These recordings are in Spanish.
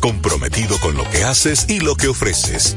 Comprometido con lo que haces y lo que ofreces.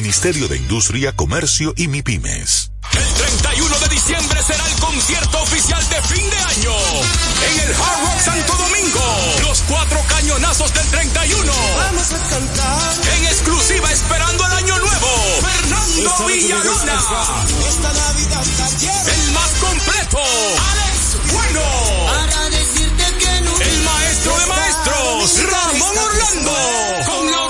de Industria, Comercio y MIPIMES. El 31 de diciembre será el concierto oficial de fin de año en el Hard Rock Santo Domingo. Los cuatro cañonazos del 31. Vamos a cantar. En exclusiva esperando el año nuevo. Fernando Villalona. Esta Navidad El más completo. Alex Bueno. Para decirte que no. El maestro de maestros. Ramón Orlando. Con la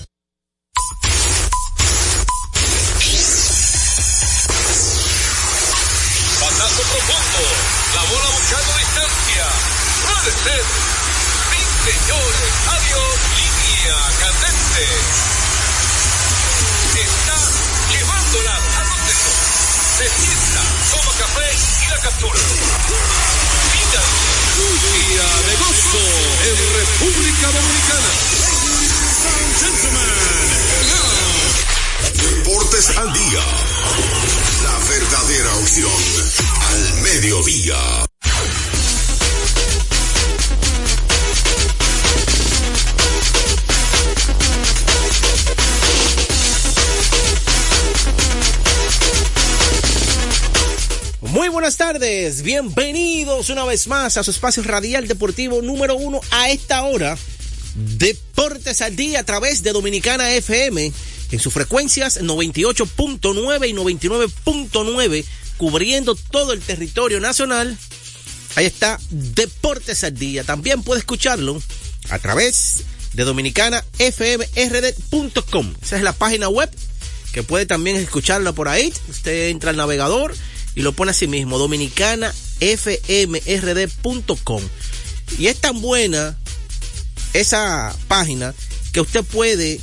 Línea candente. Está llevándola a donde. Se sienta, toma café y la captura. Vida. Lluvia de gozo en República Dominicana. Deportes al día. La verdadera opción al mediodía. Buenas tardes, bienvenidos una vez más a su espacio radial deportivo número uno a esta hora. Deportes al día a través de Dominicana FM en sus frecuencias 98.9 y 99.9 cubriendo todo el territorio nacional. Ahí está Deportes al día. También puede escucharlo a través de dominicanafmrd.com. Esa es la página web que puede también escucharlo por ahí. Usted entra al navegador y lo pone así mismo, dominicanafmrd.com. Y es tan buena esa página que usted puede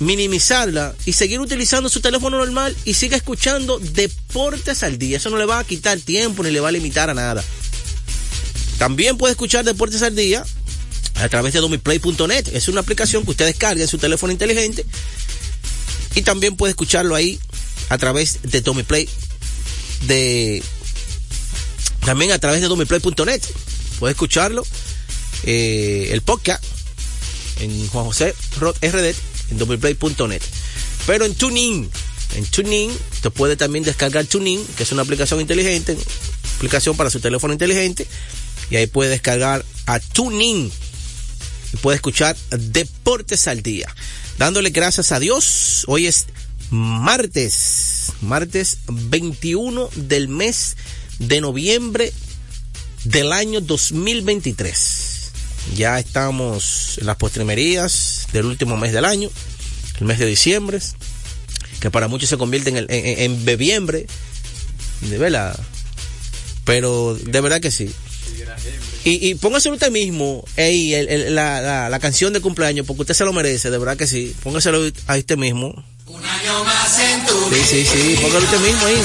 minimizarla y seguir utilizando su teléfono normal y siga escuchando deportes al día. Eso no le va a quitar tiempo ni le va a limitar a nada. También puede escuchar deportes al día a través de domiplay.net. Es una aplicación que usted descarga en su teléfono inteligente y también puede escucharlo ahí a través de Domiplay de también a través de domiplay.net puede escucharlo eh, el podcast en Juan José RD en domiplay.net pero en TuneIn en TuneIn usted puede también descargar TuneIn que es una aplicación inteligente aplicación para su teléfono inteligente y ahí puede descargar a TuneIn y puede escuchar Deportes al Día. Dándole gracias a Dios hoy es martes, martes 21 del mes de noviembre del año 2023. Ya estamos en las postrimerías del último mes del año, el mes de diciembre, que para muchos se convierte en, el, bebiembre, de verdad. Pero de verdad que sí. Y, y póngaselo usted mismo, ey, el, el, la, la, la canción de cumpleaños, porque usted se lo merece, de verdad que sí. Póngaselo a usted mismo. Un año más en tu Sí, sí, sí, póngalo usted mismo ahí.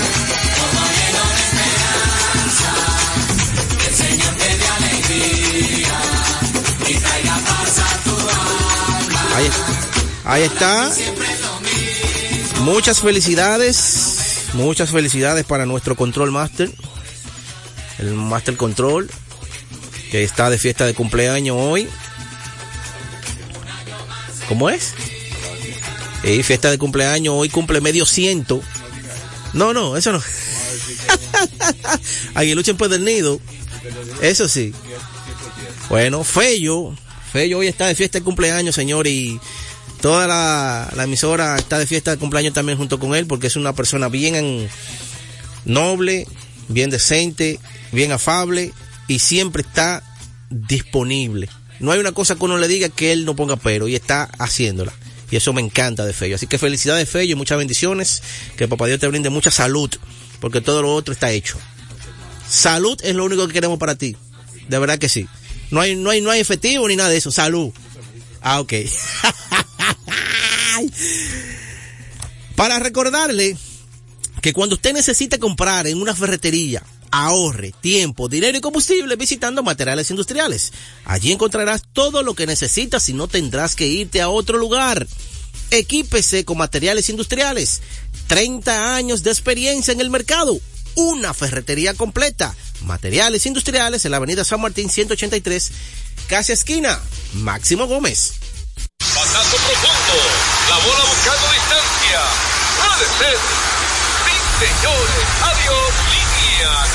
Ahí, ahí está. Muchas felicidades. Muchas felicidades para nuestro Control Master. el Master Control, que está de fiesta de cumpleaños hoy. ¿Cómo es? Y fiesta de cumpleaños, hoy cumple medio ciento. No, no, eso no. Aguilucho en del Nido. Eso sí. Bueno, Fello. Fello hoy está de fiesta de cumpleaños, señor, y toda la, la, emisora está de fiesta de cumpleaños también junto con él, porque es una persona bien noble, bien decente, bien afable, y siempre está disponible. No hay una cosa que uno le diga que él no ponga pero, y está haciéndola. Y eso me encanta de Fello. Así que felicidades, Fello, y muchas bendiciones. Que papá Dios te brinde mucha salud, porque todo lo otro está hecho. Salud es lo único que queremos para ti. De verdad que sí. No hay, no hay, no hay efectivo ni nada de eso. Salud. Ah, ok. para recordarle que cuando usted necesite comprar en una ferretería, ahorre tiempo, dinero y combustible visitando materiales industriales. Allí encontrarás todo lo que necesitas y no tendrás que irte a otro lugar. Equípese con materiales industriales. 30 años de experiencia en el mercado. Una ferretería completa. Materiales industriales en la avenida San Martín 183, casi esquina. Máximo Gómez. Pasazo profundo. La bola buscando distancia. Puede ser. Sí, señores. Adiós. Línea.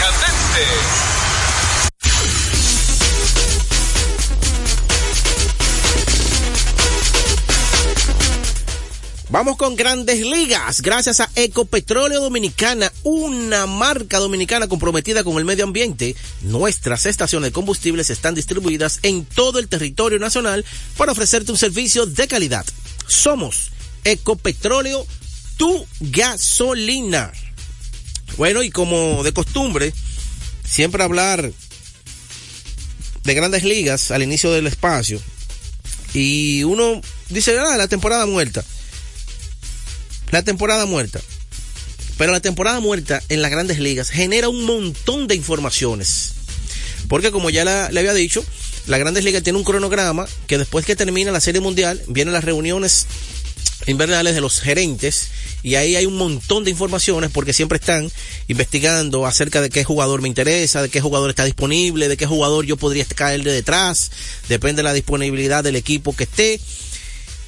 Vamos con grandes ligas, gracias a Ecopetróleo Dominicana, una marca dominicana comprometida con el medio ambiente. Nuestras estaciones de combustibles están distribuidas en todo el territorio nacional para ofrecerte un servicio de calidad. Somos Ecopetróleo, tu gasolina. Bueno, y como de costumbre, siempre hablar de grandes ligas al inicio del espacio. Y uno dice, ah, la temporada muerta la temporada muerta. Pero la temporada muerta en las grandes ligas genera un montón de informaciones. Porque como ya le había dicho, la grandes ligas tiene un cronograma que después que termina la serie mundial, vienen las reuniones invernales de los gerentes y ahí hay un montón de informaciones porque siempre están investigando acerca de qué jugador me interesa, de qué jugador está disponible, de qué jugador yo podría caer de detrás, depende de la disponibilidad del equipo que esté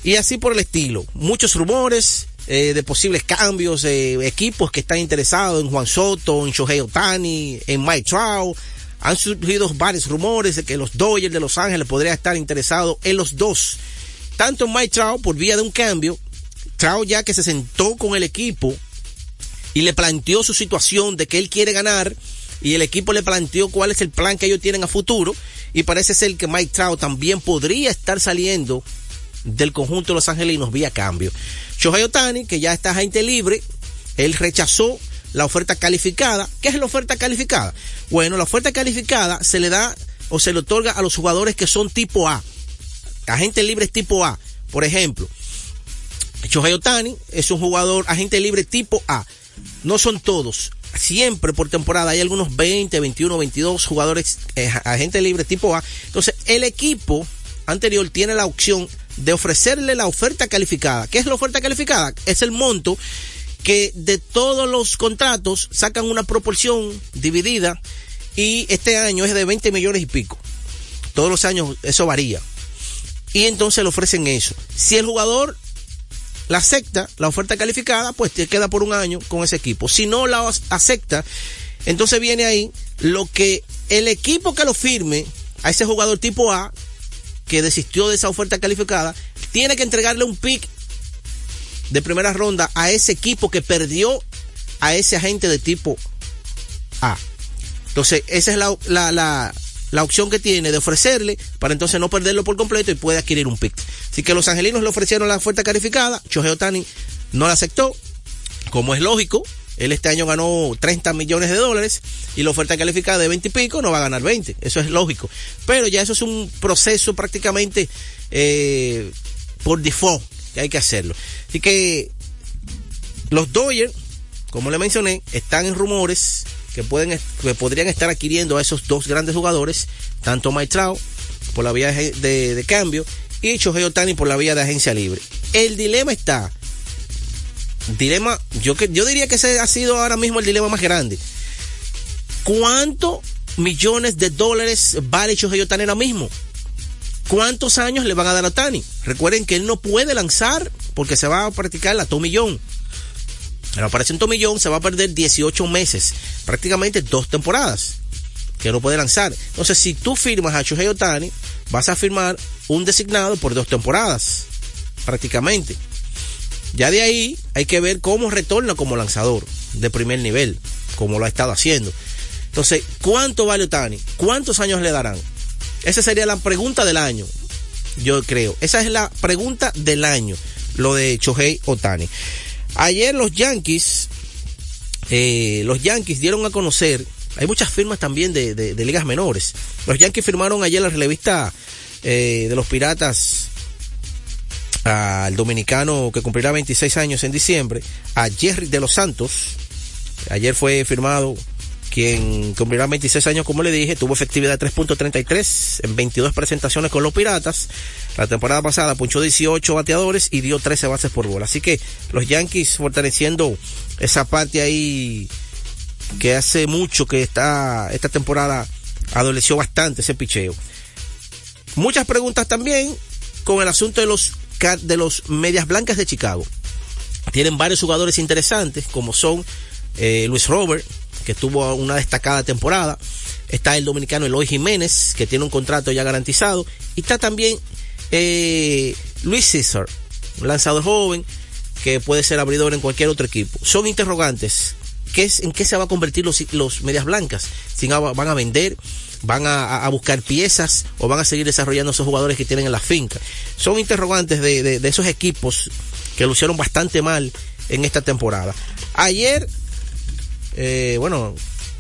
y así por el estilo. Muchos rumores, eh, de posibles cambios, de equipos que están interesados en Juan Soto, en Shohei Otani, en Mike Trout. Han surgido varios rumores de que los Dodgers de Los Ángeles podrían estar interesados en los dos. Tanto en Mike Trout por vía de un cambio, Trout ya que se sentó con el equipo y le planteó su situación de que él quiere ganar y el equipo le planteó cuál es el plan que ellos tienen a futuro y parece ser que Mike Trout también podría estar saliendo del conjunto de los angelinos vía cambio. Shohei Otani, que ya está agente libre, él rechazó la oferta calificada. ¿Qué es la oferta calificada? Bueno, la oferta calificada se le da o se le otorga a los jugadores que son tipo A. Agente libre tipo A. Por ejemplo, Shohei es un jugador agente libre tipo A. No son todos. Siempre por temporada hay algunos 20, 21, 22 jugadores eh, agente libre tipo A. Entonces, el equipo anterior tiene la opción de ofrecerle la oferta calificada. ¿Qué es la oferta calificada? Es el monto que de todos los contratos sacan una proporción dividida y este año es de 20 millones y pico. Todos los años eso varía. Y entonces le ofrecen eso. Si el jugador la acepta, la oferta calificada, pues te queda por un año con ese equipo. Si no la acepta, entonces viene ahí lo que el equipo que lo firme a ese jugador tipo A que desistió de esa oferta calificada, tiene que entregarle un pick de primera ronda a ese equipo que perdió a ese agente de tipo A. Entonces, esa es la, la, la, opción que tiene de ofrecerle para entonces no perderlo por completo y puede adquirir un pick. Así que los angelinos le ofrecieron la oferta calificada, Shohei Otani no la aceptó, como es lógico, él este año ganó 30 millones de dólares y la oferta calificada de 20 y pico no va a ganar 20. Eso es lógico. Pero ya eso es un proceso prácticamente eh, por default que hay que hacerlo. Así que los Dodgers, como le mencioné, están en rumores que pueden que podrían estar adquiriendo a esos dos grandes jugadores, tanto Mike por la vía de, de cambio y Shohei Otani por la vía de agencia libre. El dilema está dilema, yo, que, yo diría que ese ha sido ahora mismo el dilema más grande. ¿Cuánto millones de dólares vale Shohei Otani ahora mismo? ¿Cuántos años le van a dar a Otani? Recuerden que él no puede lanzar porque se va a practicar la tomillón. En la operación tomillón se va a perder 18 meses, prácticamente dos temporadas, que no puede lanzar. Entonces, si tú firmas a Shohei Otani, vas a firmar un designado por dos temporadas, prácticamente. Ya de ahí hay que ver cómo retorna como lanzador de primer nivel, como lo ha estado haciendo. Entonces, ¿cuánto vale Otani? ¿Cuántos años le darán? Esa sería la pregunta del año, yo creo. Esa es la pregunta del año, lo de Shohei Otani. Ayer los Yankees, eh, los Yankees dieron a conocer, hay muchas firmas también de, de, de ligas menores. Los Yankees firmaron ayer la revista eh, de los Piratas al dominicano que cumplirá 26 años en diciembre, a Jerry de los Santos. Ayer fue firmado quien cumplirá 26 años, como le dije, tuvo efectividad de 3.33 en 22 presentaciones con los Piratas. La temporada pasada punchó 18 bateadores y dio 13 bases por bola. Así que los Yankees fortaleciendo esa parte ahí que hace mucho que está, esta temporada adoleció bastante ese picheo. Muchas preguntas también con el asunto de los, de los medias blancas de Chicago. Tienen varios jugadores interesantes, como son eh, Luis Robert, que tuvo una destacada temporada. Está el dominicano Eloy Jiménez, que tiene un contrato ya garantizado. Y está también eh, Luis César, un lanzador joven que puede ser abridor en cualquier otro equipo. Son interrogantes. ¿Qué es, ¿En qué se va a convertir los, los medias blancas? Si van a vender, van a, a, buscar piezas o van a seguir desarrollando esos jugadores que tienen en la finca. Son interrogantes de, de, de esos equipos que lucieron bastante mal en esta temporada. Ayer eh, bueno,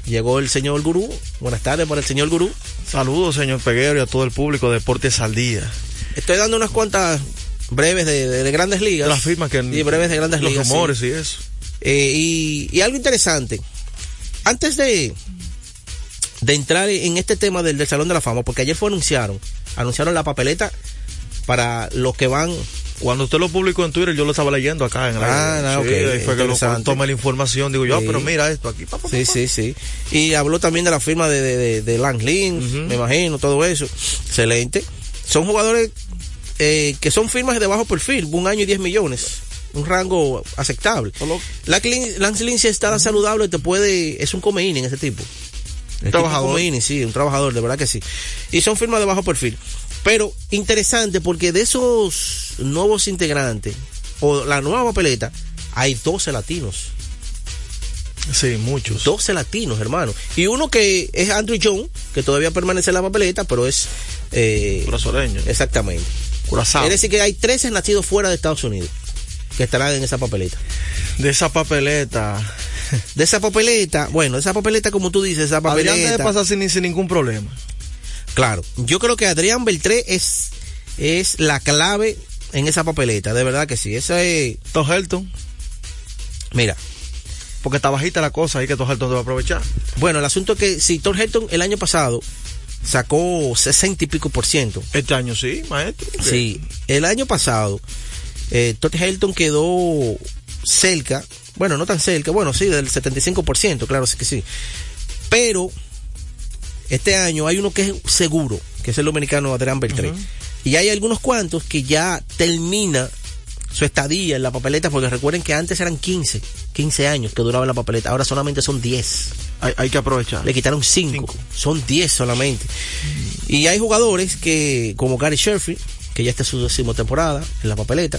llegó el señor Gurú. Buenas tardes para el señor Gurú. Saludos, señor Peguero, y a todo el público de Deportes al Día. Estoy dando unas cuantas breves de, de, de grandes ligas. Las firmas que... Y breves de grandes los ligas. Los rumores sí. y eso. Eh, y, y, algo interesante. Antes de, de entrar en este tema del, del Salón de la Fama, porque ayer fue anunciaron, anunciaron la papeleta para los que van cuando usted lo publicó en Twitter, yo lo estaba leyendo acá en la. Ah, no, sí, okay, fue que lo toma la información. Digo yo, sí. ah, pero mira esto aquí. Pa, pa, pa, sí, sí, sí. Y habló también de la firma de, de, de, de Lang Lin, uh -huh. me imagino, todo eso. Excelente. Son jugadores eh, que son firmas de bajo perfil, un año y 10 millones. Un rango aceptable. La Lance Lynn, si está uh -huh. saludable, te puede. Es un come en ese tipo. Un trabajador. Come sí, un trabajador, de verdad que sí. Y son firmas de bajo perfil. Pero interesante porque de esos nuevos integrantes o la nueva papeleta hay 12 latinos. Sí, muchos. 12 latinos, hermano. Y uno que es Andrew John, que todavía permanece en la papeleta, pero es... Eh. Exactamente. Curazao. Es decir, que hay 13 nacidos fuera de Estados Unidos que estarán en esa papeleta. De esa papeleta. De esa papeleta, bueno, esa papeleta, como tú dices, esa papeleta. Adrián debe pasar sin, sin ningún problema. Claro, yo creo que Adrián Beltré es, es la clave en esa papeleta, de verdad que sí. Esa es. Tohelton. Mira. Porque está bajita la cosa ahí que Tohelton debe aprovechar. Bueno, el asunto es que si Thor Helton el año pasado sacó 60 y pico por ciento. Este año sí, maestro. Sí, el año pasado eh, Todd Helton quedó cerca, bueno, no tan cerca, bueno, sí, del 75%, claro, sí que sí. Pero este año hay uno que es seguro, que es el dominicano Adrián Beltré. Uh -huh. Y hay algunos cuantos que ya termina su estadía en la papeleta, porque recuerden que antes eran 15, 15 años que duraba la papeleta, ahora solamente son 10. Hay, hay que aprovechar. Le quitaron 5, son 10 solamente. Y hay jugadores que, como Gary Sherfield, que ya está en su décimo temporada en la papeleta,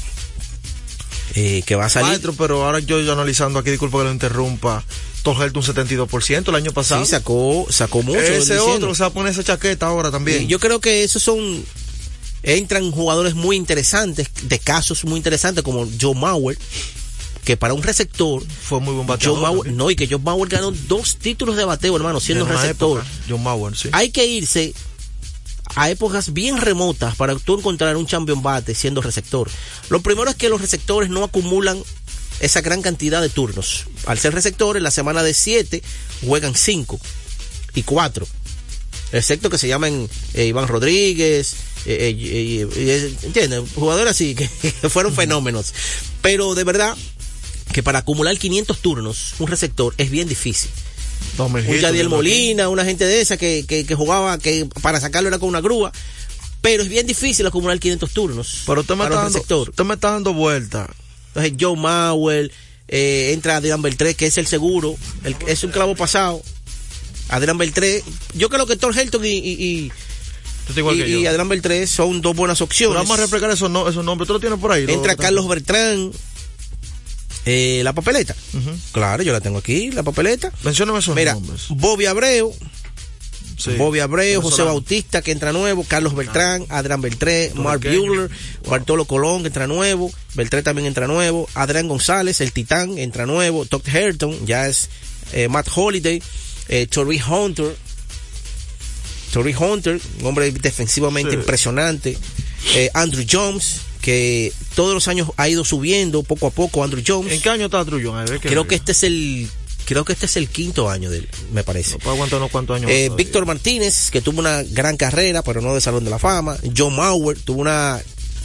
eh, que va a salir. Maestro, pero ahora yo, yo analizando aquí, disculpa que lo interrumpa, Torgelt un 72% el año pasado. Sí, sacó, sacó mucho. Ese otro se va a poner esa chaqueta ahora también. Yo creo que esos son, entran jugadores muy interesantes, de casos muy interesantes, como Joe Mauer, que para un receptor fue muy buen bateador. Joe Mauer, no, y que Joe Mauer ganó dos títulos de bateo, hermano, siendo receptor. Joe Mauer, sí. Hay que irse a épocas bien remotas para tú encontrar un champion bate siendo receptor. Lo primero es que los receptores no acumulan esa gran cantidad de turnos. Al ser receptores, la semana de 7 juegan 5 y 4. Excepto que se llaman eh, Iván Rodríguez, eh, eh, ¿entiendes? Jugadores así que, que fueron fenómenos. Pero de verdad que para acumular 500 turnos, un receptor es bien difícil. Un Yadiel. Molina, una gente de esa que, que, que jugaba, que para sacarlo era con una grúa. Pero es bien difícil acumular 500 turnos. Pero usted me, está dando, receptor. usted me está dando vuelta. Entonces, Joe Mauer, eh, entra Adrián Beltré, que es el seguro, el- es un clavo pasado. Adrián Beltré, yo creo que Thor Helton y, y, y. Adrián Beltré son dos buenas Pero opciones. vamos a refrescar esos, no- esos nombres. ¿Tú lo tienes por ahí? Entra Lo- Carlos Bertrán, eh, la papeleta. Claro, yo la tengo aquí, la papeleta. Mencióname esos Mira, nombres. Bobby Abreu, Sí. Bobby Abreu, José. Bautista que entra nuevo, Carlos Beltrán, Adrián Beltré, Mark. Buehler, Bartolo Colón que entra nuevo, Beltré también entra nuevo, Adrián González, el Titán entra nuevo, Todd Herton, ya es eh, Matt Holiday, eh, Torrey Hunter, Torrey Hunter, un hombre defensivamente Sí. impresionante, eh, Andrew Jones, que todos los años ha ido subiendo poco a poco, Andrew Jones. ¿En qué año está Trujillo? A ver, ¿qué Creo que este es el, creo que este es el quinto año de él, me parece. No aguantar unos cuantos años. Eh. Víctor Martínez, que tuvo una gran carrera, pero no de Salón de la Fama. John Mauer tuvo una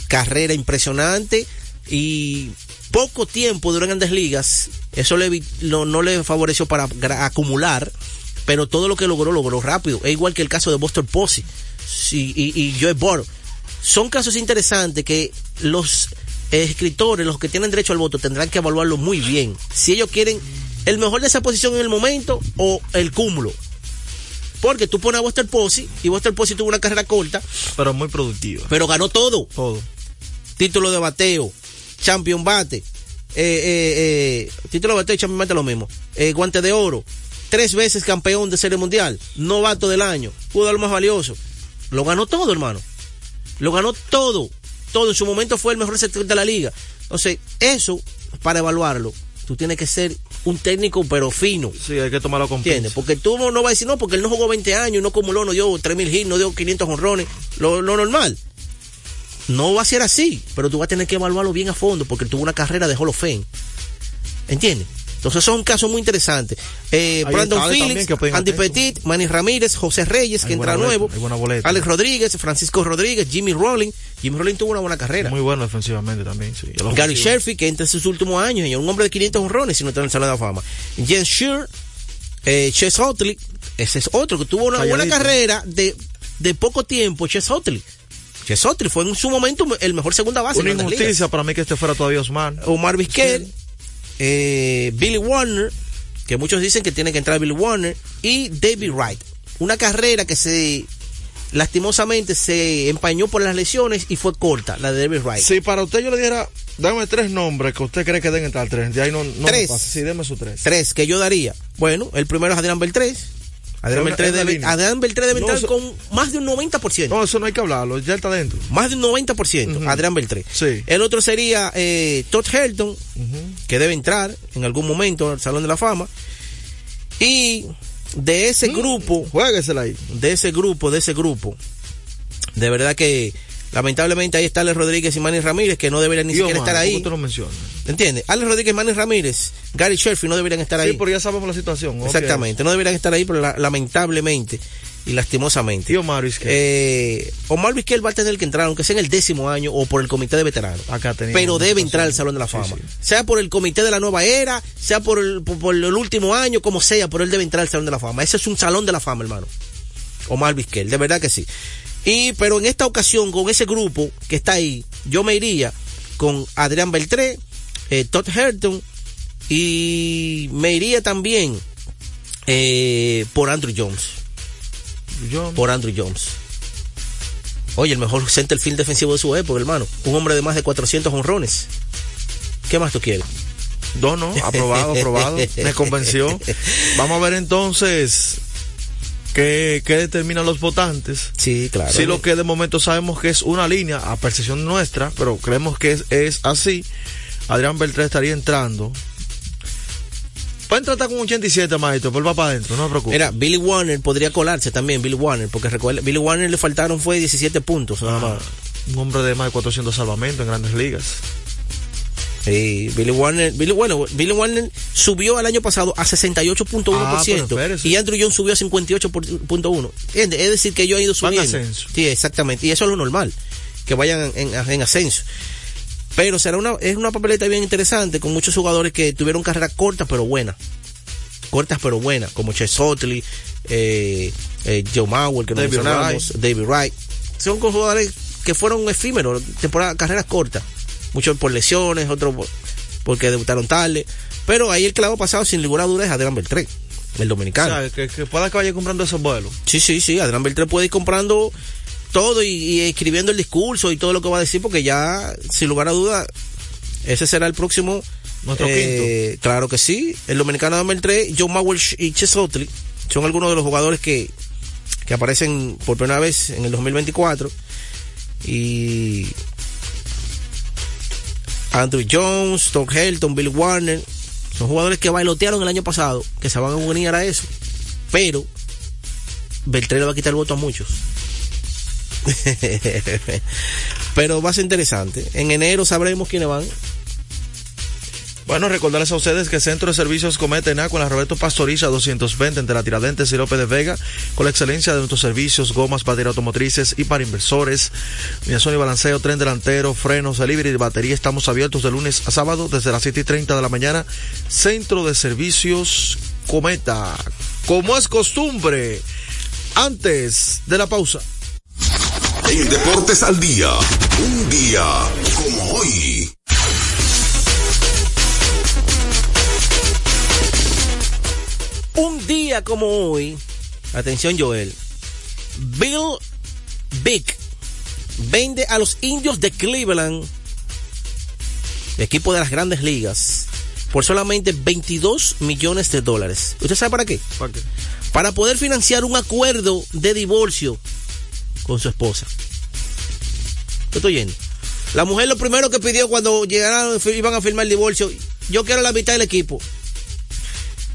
carrera impresionante y poco tiempo duró en Grandes Ligas. Eso le, lo- no le favoreció para acumular, pero todo lo que logró, logró rápido. Es igual que el caso de Buster Posey y, y Joe Burrow. Son casos interesantes que los escritores, los que tienen derecho al voto, tendrán que evaluarlo muy bien. Si ellos quieren el mejor de esa posición en el momento o el cúmulo. Porque tú pones a Buster Posey y Buster Posey tuvo una carrera corta, Pero muy productiva. pero ganó todo. Todo. Título de bateo, champion bate, eh, eh, eh, título de bateo y champion bate lo mismo. Guante de oro, tres veces campeón de serie mundial, novato del año, jugador más valioso. Lo ganó todo, hermano. Lo ganó todo. Todo. En su momento fue el mejor sector de la liga. Entonces, eso, para evaluarlo, tú tienes que ser un técnico, pero fino. Sí, hay que tomarlo con ¿Entiendes? Porque tú no vas a decir, no, porque él no jugó 20 años, no acumuló, no dio 3.000 hits, no dio 500 honrones, lo, lo normal. No va a ser así, pero tú vas a tener que evaluarlo bien a fondo porque tuvo una carrera de Hall of Fame. ¿Entiendes? Entonces, eso es un caso muy interesante. Eh, Brandon Phillips, Andy eso. Petit, Manny Ramírez, José Reyes, que entra boleta, nuevo. Alex Rodríguez, Francisco Rodríguez, Jimmy Rollins. Jimmy Rollins tuvo una buena carrera. Muy bueno defensivamente también, sí. Gary. Sherfield, que entra en sus últimos años, y un hombre de 500 honrones, si no está en el Salón de la Fama. James Shear, eh, Chess Utley, ese es otro que tuvo una buena carrera de, de poco tiempo, Chess Utley. Chess Utley fue en su momento el mejor segunda base. Una injusticia para mí que este fuera todavía Osman. Omar Vizquel, eh, Billy Warner, que muchos dicen que tiene que entrar Billy Warner, y David Wright. Una carrera que se lastimosamente se empañó por las lesiones y fue corta, la de David Wright. Si para usted yo le dijera, dame tres nombres que usted cree que deben entrar tres. De ahí no, no me Tres. pasa. Sí, deme sus tres. Tres que yo daría. Bueno, el primero es Adrián Beltrés. Adrián una debe, línea. Adrián Beltrés debe No, entrar eso- con más de un 90%. No, eso no hay que hablarlo, ya está dentro. Más de un 90%. Ujú. Adrián Beltrés. Sí. El otro sería eh, Todd Helton, que debe entrar en algún momento al Salón de la Fama. Y de Mm. ese grupo, Juéguesela ahí. de ese grupo, de ese grupo, de verdad que lamentablemente ahí está Alex Rodríguez y Manny Ramírez, que no deberían ni Y siquiera Omar, estar ¿por qué ahí. usted lo menciona? ¿Entiendes? Alex Rodríguez, Manny Ramírez, Gary Sherfield no deberían estar ahí. Sí, ya sabemos la situación. Exactamente, no deberían estar ahí, pero la- lamentablemente y lastimosamente. Y Omar Vizquel. Eh, Omar Vizquel va a tener que entrar, aunque sea en el décimo año o por el comité de veteranos. Acá Pero debe entrar al Salón de la Sí, Fama. sí. Sea por el comité de la nueva era, sea por el, por, por el último año, como sea, pero él debe entrar al Salón de la Fama. Ese es un Salón de la Fama, hermano. Omar Vizquel, de verdad que sí. Y, pero en esta ocasión, con ese grupo que está ahí, yo me iría con Adrián Beltré, eh, Todd Herton, y me iría también eh, por Andrew Jones. Por Andrew Jones. Oye, el mejor centerfield defensivo de su época, hermano. Un hombre de más de 400 honrones. ¿Qué más tú quieres? no, no, aprobado, aprobado. Me convenció. Vamos a ver entonces qué, qué determinan los votantes. Sí, claro. Sí, lo que de momento sabemos que es una línea a percepción nuestra, pero creemos que es, es así. Adrián Beltrán estaría entrando. Pueden tratar con 87, maestro, él va para adentro, no me preocupe. Mira, Billy Warner podría colarse también, Billy Warner, porque recuerda, Billy Warner le faltaron fue 17 puntos nada más. Un hombre de más de 400 salvamentos en grandes ligas. Sí, Billy Warner, Billy, bueno, Billy Warner subió el año pasado a 68.1% Ah, y Andrew Jones subió a 58.1. ¿Entiendes? Es decir, que ellos han ido Van subiendo. ascenso. Sí, exactamente. Y eso es lo normal, que vayan en, en ascenso. Pero será una, es una papeleta bien interesante con muchos jugadores que tuvieron carrera corta pero buena. cortas pero buenas, como Chase Utley, eh, eh, Joe Mauer, que nos David mencionábamos, David Wright. Son jugadores que fueron efímeros, temporada, carreras cortas. Muchos por lesiones, otros por- porque debutaron tarde. Pero ahí el clavo pasado, sin ninguna duda, es Adrián Beltré, el O dominicano. sea, que, que pueda que vaya comprando esos vuelos. Sí, sí, sí. Adrián Beltré puede ir comprando todo y, y escribiendo el discurso y todo lo que va a decir, porque ya, sin lugar a duda, ese será el próximo. Nuestro eh, Claro que sí. El dominicano Adrián Beltré, John Mauer y Chess Utley son algunos de los jugadores que, que aparecen por primera vez en el 2024. Y. Andrew Jones, Tom Helton, Bill Warner. Son jugadores que bailotearon el año pasado, que se van a unir a eso. Pero Beltré le va a quitar el voto a muchos. Pero va a ser interesante. En enero sabremos quiénes van. Bueno, recordarles a ustedes que Centro de Servicios Cometa en con la Roberto Pastoriza 220 entre la Tiradentes y López de Vega, con la excelencia de nuestros servicios, gomas, baterías automotrices y para inversores, alineación y balanceo, tren delantero, frenos, delivery y batería. Estamos abiertos de lunes a sábado desde las 7 y 30 de la mañana. Centro de Servicios Cometa, como es costumbre, antes de la pausa. En Deportes al Día, un día como hoy. Día como hoy, atención Joel, Bill Vick vende a los indios de Cleveland, equipo de las grandes ligas, por solamente 22 millones de dólares. ¿Usted sabe para qué? ¿Para qué? Para poder financiar un acuerdo de divorcio con su esposa. ¿Qué estoy yendo? La mujer lo primero que pidió cuando llegaron, iban a firmar el divorcio, yo quiero la mitad del equipo.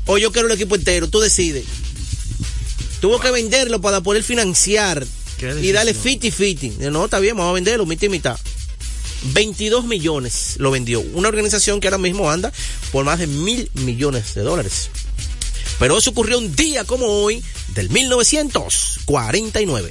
O yo quiero el equipo entero, tú decides. Tuvo que venderlo para poder financiar y darle decisión. 50-50. No, está bien, vamos a venderlo, mitad y mitad. 22 millones lo vendió. Una organización que ahora mismo anda por más de mil millones de dólares. Pero eso ocurrió un día como hoy del 1949.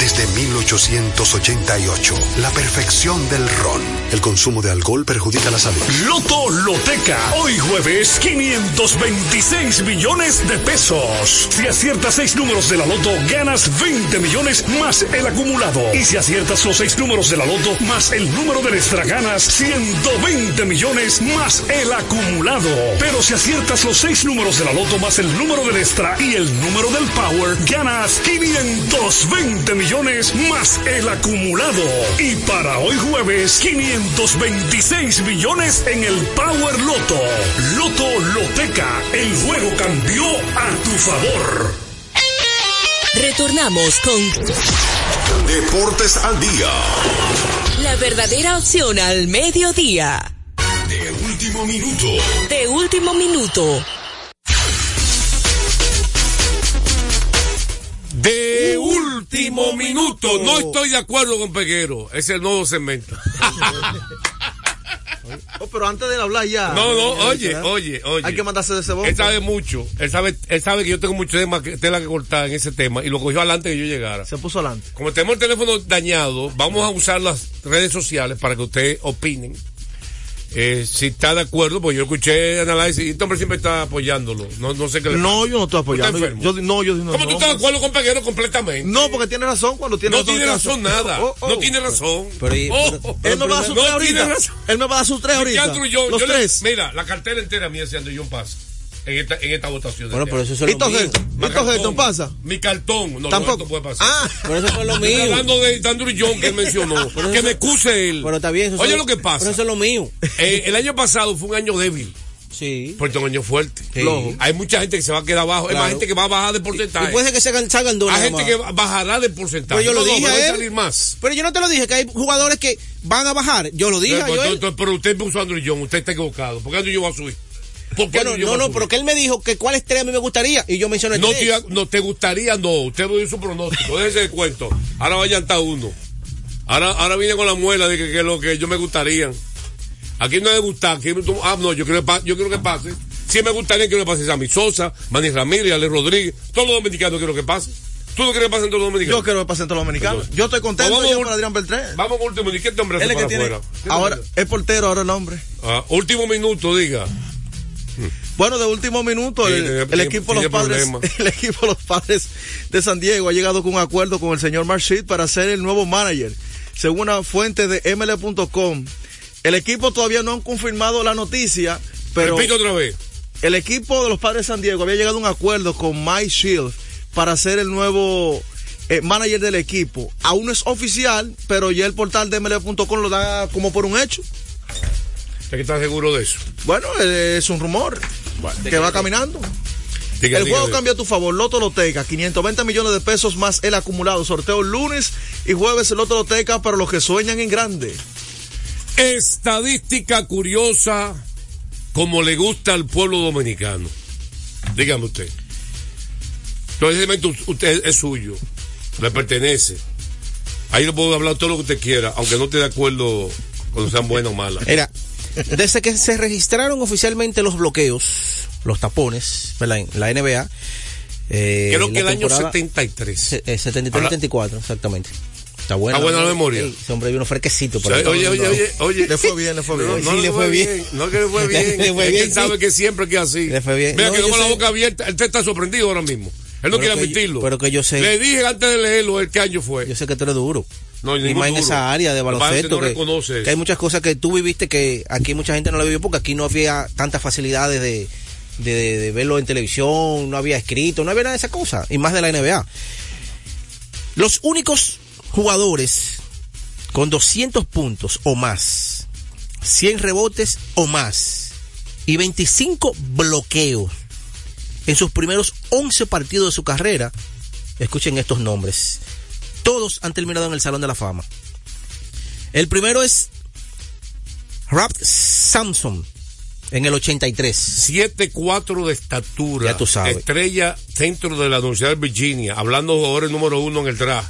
desde 1888, la perfección del ron. El consumo de alcohol perjudica la salud. Loto Loteca. Hoy jueves, 526 millones de pesos. Si aciertas seis números de la Loto, ganas 20 millones más el acumulado. Y si aciertas los seis números de la Loto más el número del extra, ganas 120 millones más el acumulado. Pero si aciertas los seis números de la Loto más el número del extra y el número del Power, ganas 520 millones más el acumulado. Y para hoy jueves, 526 millones en el Power Loto. Loto Loteca, el juego cambió a tu favor. Retornamos con Deportes al Día. la verdadera opción al mediodía. De último minuto. De último minuto. De último minuto. No estoy de acuerdo con Peguero. Es el nuevo segmento. Oh, pero antes de hablar ya. No, no, oye, oye, oye. Hay que mandarse de ese bombo. Él sabe mucho. Él sabe, él sabe que yo tengo mucho tema que, tela que cortar en ese tema y lo cogió adelante que yo llegara. Se puso adelante. Como tenemos el teléfono dañado, vamos a usar las redes sociales para que ustedes opinen. Eh, si está de acuerdo, pues yo escuché análisis y este hombre siempre está apoyándolo. No, no sé qué le No, pasa. yo no estoy apoyando. ¿Está Yo, no, yo no. ¿Cómo tú no, estás de acuerdo con Peguero completamente? No, porque tiene razón cuando tiene No razón. tiene razón nada. Oh, oh. No tiene razón. Pero, y- Oh, pero- oh, Él me va a dar sus no tres tiene ahorita. razón. Él me va a dar sus tres ahorita. Andrew John, Los yo le- tres. mira, la cartera entera mía es Andrew John pasa en esta, en esta votación. Bueno, pero eso es lo ¿Esto mío. ¿Esto cartón. Helton pasa? Mi cartón. No, Tampoco. No, esto puede pasar. Ah, Pero eso fue lo Estoy mío. hablando de Andrew John que él mencionó. Pero que eso- me excuse él. Pero está bien. eso Oye lo que pasa. Pero eso es lo mío. Eh, el año pasado fue un año débil. Sí. Porque un año fuerte. Sí. Hay mucha gente que se va a quedar abajo. Hay más gente que va a bajar de porcentaje. Y puede ser que se salgan dos Hay gente más. que bajará de porcentaje. Pero yo lo No, no, dije puede a él. salir más. Pero yo no te lo dije, que hay jugadores que van a bajar. Yo lo dije a Pero, Joel. pero- pero usted puso a Andrew John. Usted está equivocado. ¿Por qué Andrew John va a subir? ¿Por qué Bueno, no, va no, pero que él me dijo que cuál estrella a mí me gustaría. Y yo mencioné No tres. te, no te gustaría, no. Usted no dio su pronóstico. Déjese de cuento. Ahora vaya a estar uno. Ahora, ahora viene con la muela de que, que lo que yo me gustaría. Aquí no le gusta. Aquí, ah, no, yo quiero, que pa- yo quiero que pase. Sí me gustaría que le pase Sammy Sosa, Manny Ramírez, Ale Rodríguez. Todos los dominicanos quiero que pase. ¿Tú no quieres que pasen todos los dominicanos? yo quiero que pasen todos los dominicanos. Entonces, Yo estoy contento vamos por Adrián Beltrán. Vamos con último. ¿Y qué este hombre Él hace es que para tiene. Ahora es portero, ahora el hombre. Ah, último minuto, diga. Bueno, de último minuto, Sí, el, tiene- el tiene- equipo tiene los padres, el equipo los padres de San Diego ha llegado con un acuerdo con el señor Marshid para ser el nuevo manager. Según una fuente de ML.com, el equipo todavía no han confirmado la noticia, pero Repito otra vez. el equipo de los padres de San Diego había llegado a un acuerdo con Mike Shield para ser el nuevo eh, manager del equipo. Aún no es oficial, pero ya el portal de ML.com lo da como por un hecho. ¿Usted que está seguro de eso? Bueno, es un rumor que va caminando. Diga, el diga, juego diga. cambia a tu favor. Loto Loteca, 520 millones de pesos más el acumulado. Sorteo lunes y jueves el Loto Loteca para los que sueñan en grande. Estadística curiosa como le gusta al pueblo dominicano. Dígame usted. Entonces, usted es suyo, le pertenece. Ahí le puedo hablar todo lo que usted quiera, aunque no esté de acuerdo cuando sean buenas o malas. Era, desde que se registraron oficialmente los bloqueos, los tapones, ¿verdad? En la NBA. eh, Creo que la el año temporada- 73. se- eh, 73-74, exactamente. Está buena. Está buena la memoria. Sí, ese hombre vino fresquecito. por Oye, ahí. oye, oye, oye, oye. Le fue bien, le fue bien. No, no Sí, le fue bien. No que le fue bien. Le fue Es que bien, él sabe sí. que siempre que así. Le fue bien. Vea No, que con la boca abierta. Él te está sorprendido ahora mismo. Él no Pero quiere que yo- admitirlo. pero que yo sé- Le dije antes de leerlo el qué año fue. Yo sé que tú eres duro. No, y más en esa área de que baloncesto. no Que, hay muchas cosas que tú viviste que aquí mucha gente no la vivió porque aquí no había tantas facilidades de, de, de- de verlo en televisión, no había escrito, no había nada de esas cosas. Y más de la NBA. Los únicos jugadores con 200 puntos o más, 100 rebotes o más y 25 bloqueos en sus primeros 11 partidos de su carrera, escuchen estos nombres. Todos han terminado en el Salón de la Fama. El primero es Rap Samson en el 83. 7-4 de estatura. Ya tú sabes. Estrella centro de la Universidad de Virginia. Hablando de jugadores número uno en el draft.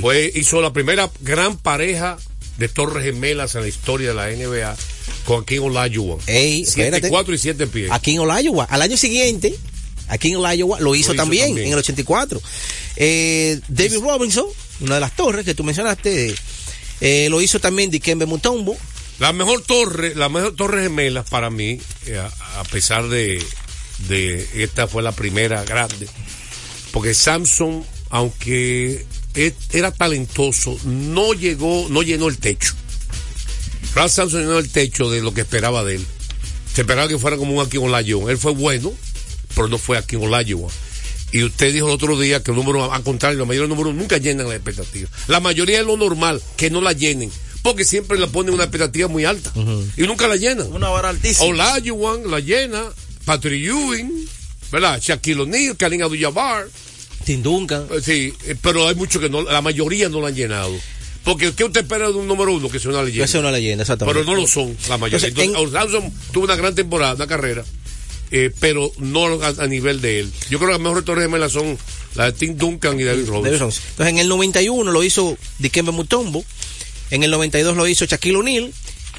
Fue, hizo la primera gran pareja de Torres Gemelas en la historia de la NBA con King Olajuwon. Ey, 7-4 y 7 pies. En Olajuwon. Al año siguiente, aquí en Olajuwon lo hizo, hizo también, también. en el 84. Eh, David Robinson, una de las torres que tú mencionaste, eh, lo hizo también Dikembe Mutombo. La mejor torre, la mejor torre gemela para mí, eh, a, pesar de, de esta fue la primera grande, porque Samson, aunque e- era talentoso, no llegó, no llenó el techo. Ralph Samson llenó el techo de lo que esperaba de él. Se esperaba que fuera como un Akin Olajuwon. Él fue bueno, pero no fue Akin Olajuwon. Y usted dijo el otro día que el número, al contrario, la mayoría de los números nunca llenan la expectativa. La mayoría es lo normal, que no la llenen. Porque siempre le ponen una expectativa muy alta. Y nunca la llenan. Una vara altísima. Olajuwon la llena, Patrick Ewing, ¿verdad? Shaquille O'Neal, Karim Abdul-Jabbar. Tim Duncan. Eh, Sí, eh, pero hay muchos que no, la mayoría no la han llenado. Porque ¿qué usted espera de un número uno? Que sea una leyenda. Que sea una leyenda, exactamente. Pero no lo son, la mayoría. Entonces, Entonces, tuvo una gran temporada, una carrera, eh, pero no a, a nivel de él. Yo creo que las mejores torres gemelas son las de Tim Duncan y David Robinson. David Robinson. Entonces en el 91 lo hizo Dikembe Mutombo, en el 92 lo hizo Shaquille O'Neal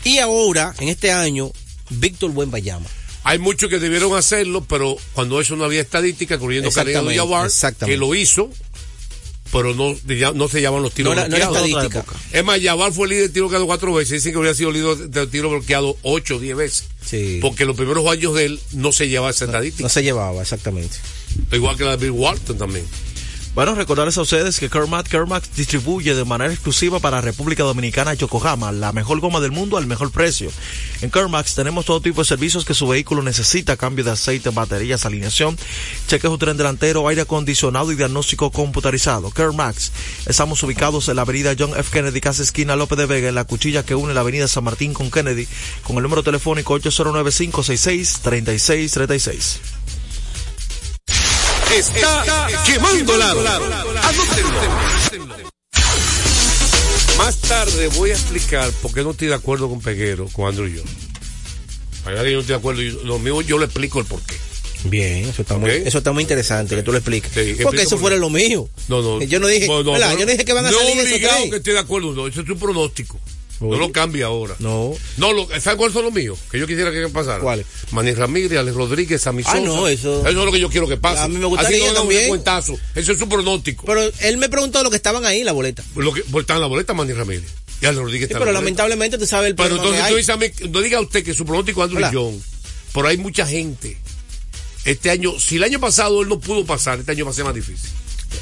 Y ahora, en este año, Víctor Buenbayama. Hay muchos que debieron hacerlo, pero cuando eso no había estadística, incluyendo Yavar, exactamente. que lo hizo, pero no, ya no se llaman los tiros No era- no bloqueados. estadística. Es más, Yavar fue líder de tiro bloqueado cuatro veces. Dicen que habría sido líder de tiro bloqueado ocho o diez veces. Sí. Porque los primeros años de él no se llevaba esa estadística. No se llevaba, exactamente. Igual que la de Bill Walton también. Bueno, recordarles a ustedes que Kermax Kermax distribuye de manera exclusiva para República Dominicana Yokohama la mejor goma del mundo al mejor precio. En Kermax tenemos todo tipo de servicios que su vehículo necesita, cambio de aceite, baterías, alineación, cheque su tren delantero, aire acondicionado y diagnóstico computarizado. Kermax, estamos ubicados en la avenida John F. Kennedy, casa esquina López de Vega, en la cuchilla que une la avenida San Martín con Kennedy, con el número telefónico 809-566-3636. Está quemando lado. Anótenlo. Más tarde voy a explicar por qué no estoy de acuerdo con Peguero, con Andrew y yo. Para que yo no estoy de acuerdo, yo- lo mío yo le explico el porqué. Bien, eso está, muy, eso está muy interesante que tú lo expliques. Sí, Porque eso por fuera qué. lo mío. No, no. Yo no dije, yo no dije que van a no salir esos obligado tres. que estoy de acuerdo, no. Eso es un pronóstico. No lo cambia ahora. No. No, lo, ¿sabes cuáles son los míos? Que yo quisiera que pasara. ¿Cuáles? Manny Ramírez, Alex Rodríguez, Sammy Ah, no, eso- Eso es lo que yo quiero que pase. A mí me gustaría Así no venga un también. cuentazo. Eso es un pronóstico. Pero él me preguntó lo que estaban ahí, la boleta. Lo que, pues, está en la boleta Manny Ramírez. Y Alex Rodríguez Sí, en pero la lamentablemente tú sabes el Pero entonces tú dices a mí, no diga usted que su pronóstico es Andrew Hola. John. Pero hay mucha gente. Este año, si el año pasado él no pudo pasar, este año va a ser más difícil.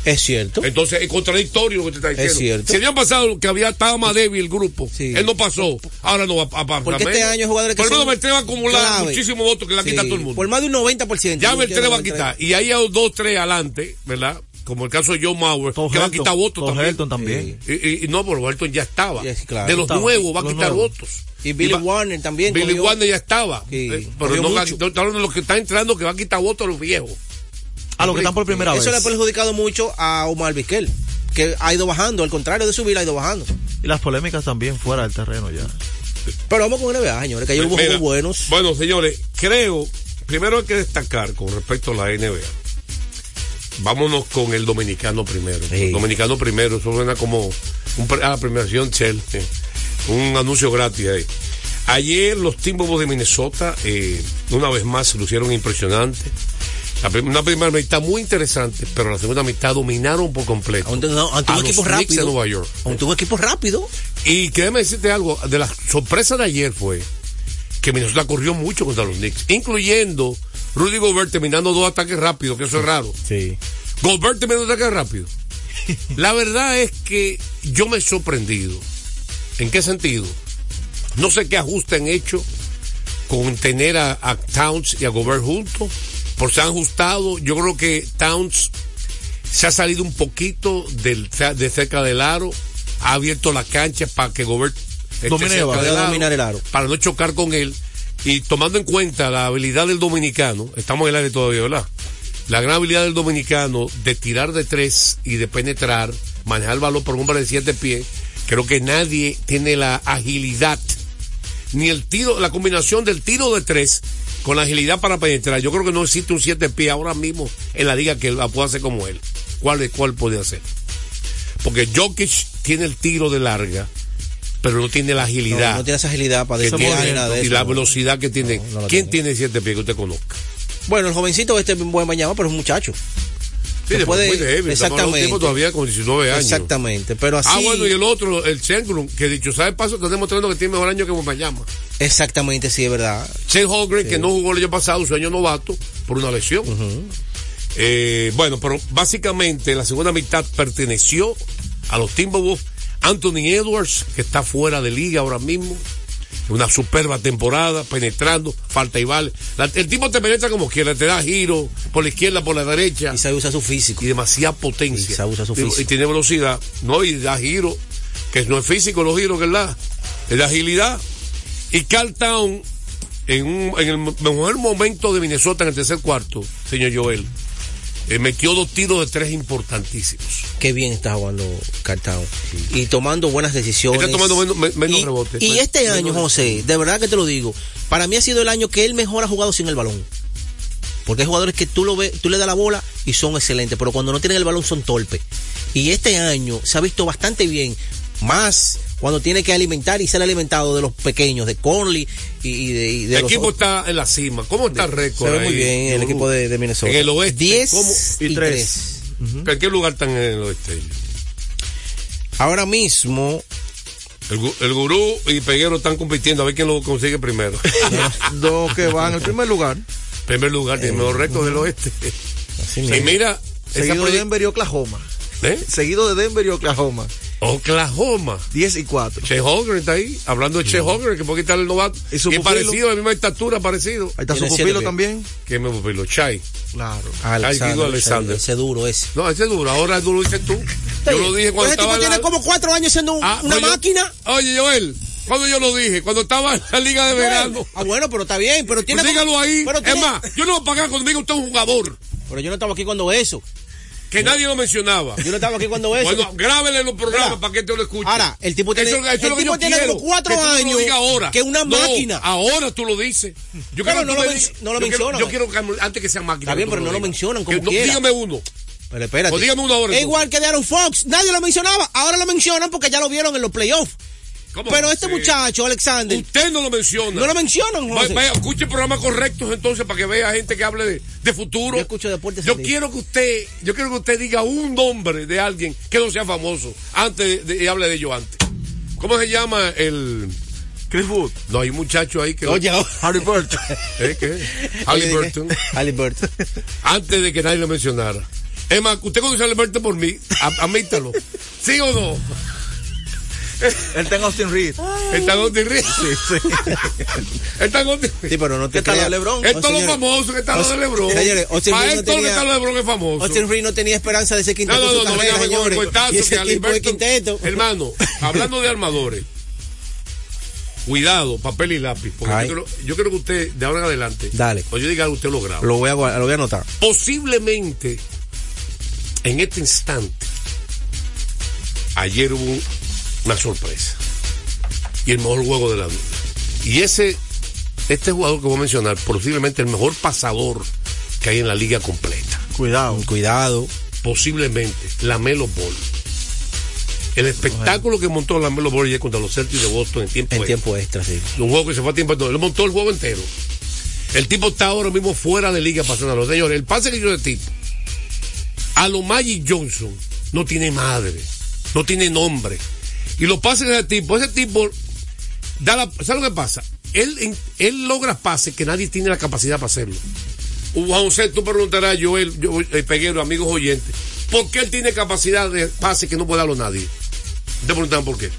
Es cierto. Entonces es contradictorio lo que te está diciendo. Es cierto. Si año pasado que había estaba más débil el grupo, Sí. él no pasó, ahora no va a pasar. Porque este año jugadores que Por lo menos va a acumular clave. muchísimos votos que le va a quitar Sí, todo el mundo. Por más de un 90%. Ya le va a quitar. Y ahí hay dos, tres adelante, ¿verdad? Como el caso de John Mauer, que va a quitar votos Tom también. Helton también. Y, y- y no, pero Helton ya estaba. Claro. de los Estaba. nuevos va a quitar nuevos. votos. Y Billy va- Warner también. Billy cogió- Warner ya estaba. Sí, Eh, pero cogió no, no, no, los que están entrando que va a quitar votos a los viejos. A los que están por primera Eso le ha vez. perjudicado mucho a Omar Vizquel, que ha ido bajando, al contrario de subir, ha ido bajando. Y las polémicas también fuera del terreno ya. Pero vamos con NBA, señores, que ayer hubo juegos buenos. Bueno, señores, creo, primero hay que destacar con respecto a la NBA. Vámonos con el dominicano primero. Sí. El dominicano primero, eso suena como un, pre- a la premiación Shell. eh, un anuncio gratis ahí. Ayer los Timberwolves de Minnesota, eh, una vez más, se lucieron impresionantes. La prim- una primera mitad muy interesante, pero la segunda mitad dominaron por completo. Aunque no, a un los equipo rápido. Nueva York. Aunque un equipo rápido. Y déjame decirte algo, de la sorpresa de ayer fue que Minnesota corrió mucho contra los Knicks, incluyendo Rudy Gobert terminando dos ataques rápidos, que eso es raro. Sí. Gobert terminando dos ataques rápidos. La verdad es que yo me he sorprendido. ¿En qué sentido? No sé qué ajuste han hecho con tener a, a Towns y a Gobert juntos. Por se han ajustado. Yo creo que Towns se ha salido un poquito del, de cerca del aro. Ha abierto la cancha para que Gobert esté Domine, cerca va, del dominar el aro. Para no chocar con él. Y tomando en cuenta la habilidad del dominicano, estamos en el aire todavía, ¿verdad? La gran habilidad del dominicano de tirar de tres y de penetrar, manejar el balón por un hombre de siete pies, creo que nadie tiene la agilidad, ni el tiro, la combinación del tiro de tres con la agilidad para penetrar. Yo creo que no existe un siete pies ahora mismo en la liga que la pueda hacer como él. ¿Cuál, cuál puede hacer? Porque Jokic tiene el tiro de larga, pero no tiene la agilidad no tiene esa agilidad para que tiene de y eso. la no. velocidad que tiene. No, no la ¿Quién tiene. tiene siete pies que usted conozca? Bueno, el jovencito este es un buen mañana, pero es un muchacho. Sí, Se después puede- muy débil. Exactamente. todavía con 19 años. Exactamente, pero así. Ah, bueno, y el otro, el Senglum, que dicho sabe paso, está demostrando que tiene mejor año que Momayama. Exactamente, sí, es verdad. Shane Holgren, que no jugó el año pasado, su año novato, por una lesión. Eh, bueno, pero básicamente la segunda mitad perteneció a los Timberwolves. Anthony Edwards, que está fuera de liga ahora mismo. Una superba temporada, penetrando, falta y vale. La- el tipo te penetra como quiera, te da giro por la izquierda, por la derecha. Y sabe usar su físico. Y demasiada potencia. Y sabe usar su físico. Y, tiene velocidad. No, y da giro, que no es físico los giros que él da. Es de agilidad. Y Carl Town, en, un- en el mejor momento de Minnesota en el tercer cuarto, señor Joel, eh, metió dos tiros de tres importantísimos. Qué bien está jugando Cartao. Y tomando buenas decisiones. Está tomando menos, me- menos y, rebotes. y Men- este menos año. José, de verdad que te lo digo, para mí ha sido el año que él mejor ha jugado sin el balón. Porque hay jugadores que tú lo ves, tú le das la bola y son excelentes, pero cuando no tienen el balón son torpes. Y este año se ha visto bastante bien, más cuando tiene que alimentar y ser alimentado de los pequeños, de Conley y, y de, y de el los equipo otros. está en la cima. ¿Cómo está el récord? Se ve muy bien el equipo de, de Minnesota. En el oeste. 10 ¿cómo? y 3. ¿En qué lugar están en el oeste? ellos? Ahora mismo, El, gu- el gurú y Peguero están compitiendo a ver quién lo consigue primero. Dos que van en el primer lugar. primer lugar, tiene el mejor récord del oeste. así Y mismo. mira, esa Seguido de Denver y Oklahoma. ¿Eh? Seguido de Denver y Oklahoma. Oklahoma. 10 y 4. Che Hogan está ahí, hablando de Che Hogan, que porque está el novato. ¿Y su parecido, de la misma estatura, parecido. Ahí está su Tiene siete pupilo también. ¿Quién me pupilo? Chai. Claro. Alexander, Alexander. Ese, ese duro ese. No, ese es duro. Ahora es duro, dices tú. Yo lo dije cuando Ese tipo estaba en tiene como cuatro años siendo Ah, una pues máquina. Oye, Joel, cuando yo lo dije, cuando estaba en la liga de verano. Ah, bueno, pero está bien, pero tiene Pues dígalo ahí. Pero, es tiene- más, yo no voy a pagar cuando diga usted es un jugador. pero yo no estaba aquí cuando eso. Que nadie lo mencionaba. Yo no estaba aquí cuando eso. Bueno, grábele en los programas Mira, para que te lo escuche. ahora, el tipo tiene- Eso, eso es el lo que tipo yo tiene quiero, como cuatro que años, ahora. que una No, máquina. ahora tú lo dices. Yo Pero quiero no lo me no lo yo quiero- mencionan. Yo quiero que antes que sea máquina. Está bien, pero no lo mencionan como no-. Dígame uno. Pero espérate. O dígame una hora. Es igual que de Aaron Fox. Nadie lo mencionaba. Ahora lo mencionan porque ya lo vieron en los playoffs. ¿Cómo? Pero este Sí. muchacho, Alexander, Usted no lo menciona. no lo mencionan. José. vaya, escuche programas correctos entonces para que vea gente que hable de, de futuro. Yo escucho deportes Yo quiero que usted, yo quiero que usted diga un nombre de alguien que no sea famoso antes de, y hable de ello antes. ¿Cómo se llama el? Chris Wood. No hay un muchacho ahí que. Oye, Harry Burton. ¿Eh? ¿Qué? Oye, Halliburton. Halliburton. Antes de que nadie lo mencionara. Es más, usted conoce a Halliburton por mí, a- admítalo. ¿Sí o no? Él está en Austin Reed. Está en Austin Reed. Está en Austin Reed. Sí, pero no te está creas. la LeBron? Esto Oh, es lo famoso que está lo de LeBron. Señores, Austin Para Reed no esto lo que tenía- está lo de LeBron es famoso. Austin Reed no tenía esperanza de ese quinteto No, no, no, no, cuentazo que de Halliburton- quinteto. Hermano, hablando de armadores, cuidado, papel y lápiz. Porque yo quiero, yo quiero que usted, de ahora en adelante, Dale. o yo diga usted lo graba. Lo voy a, lo voy a anotar. Posiblemente, en este instante, ayer hubo una sorpresa. Y el mejor juego de la vida. Y ese, este jugador que voy a mencionar, posiblemente el mejor pasador que hay en la liga completa. Cuidado. Cuidado. Posiblemente, la Melo Ball. El espectáculo que montó la Melo Ball ayer contra los Celtics de Boston en tiempo En extra. tiempo extra, sí. Un juego que se fue a tiempo extra. Él montó el juego entero. El tipo está ahora mismo fuera de liga pasándolo. Señores, el pase que yo de tipo a lo Magic Johnson no tiene madre, no tiene nombre. Y los pases de ese tipo, ese tipo da la, ¿sabes lo que pasa? Él, él logra pases que nadie tiene la capacidad para hacerlo. Juan José, tú preguntarás, Joel, yo, eh, Peguero, amigos oyentes, ¿por qué él tiene capacidad de pases que no puede darlo nadie? Te preguntan por qué.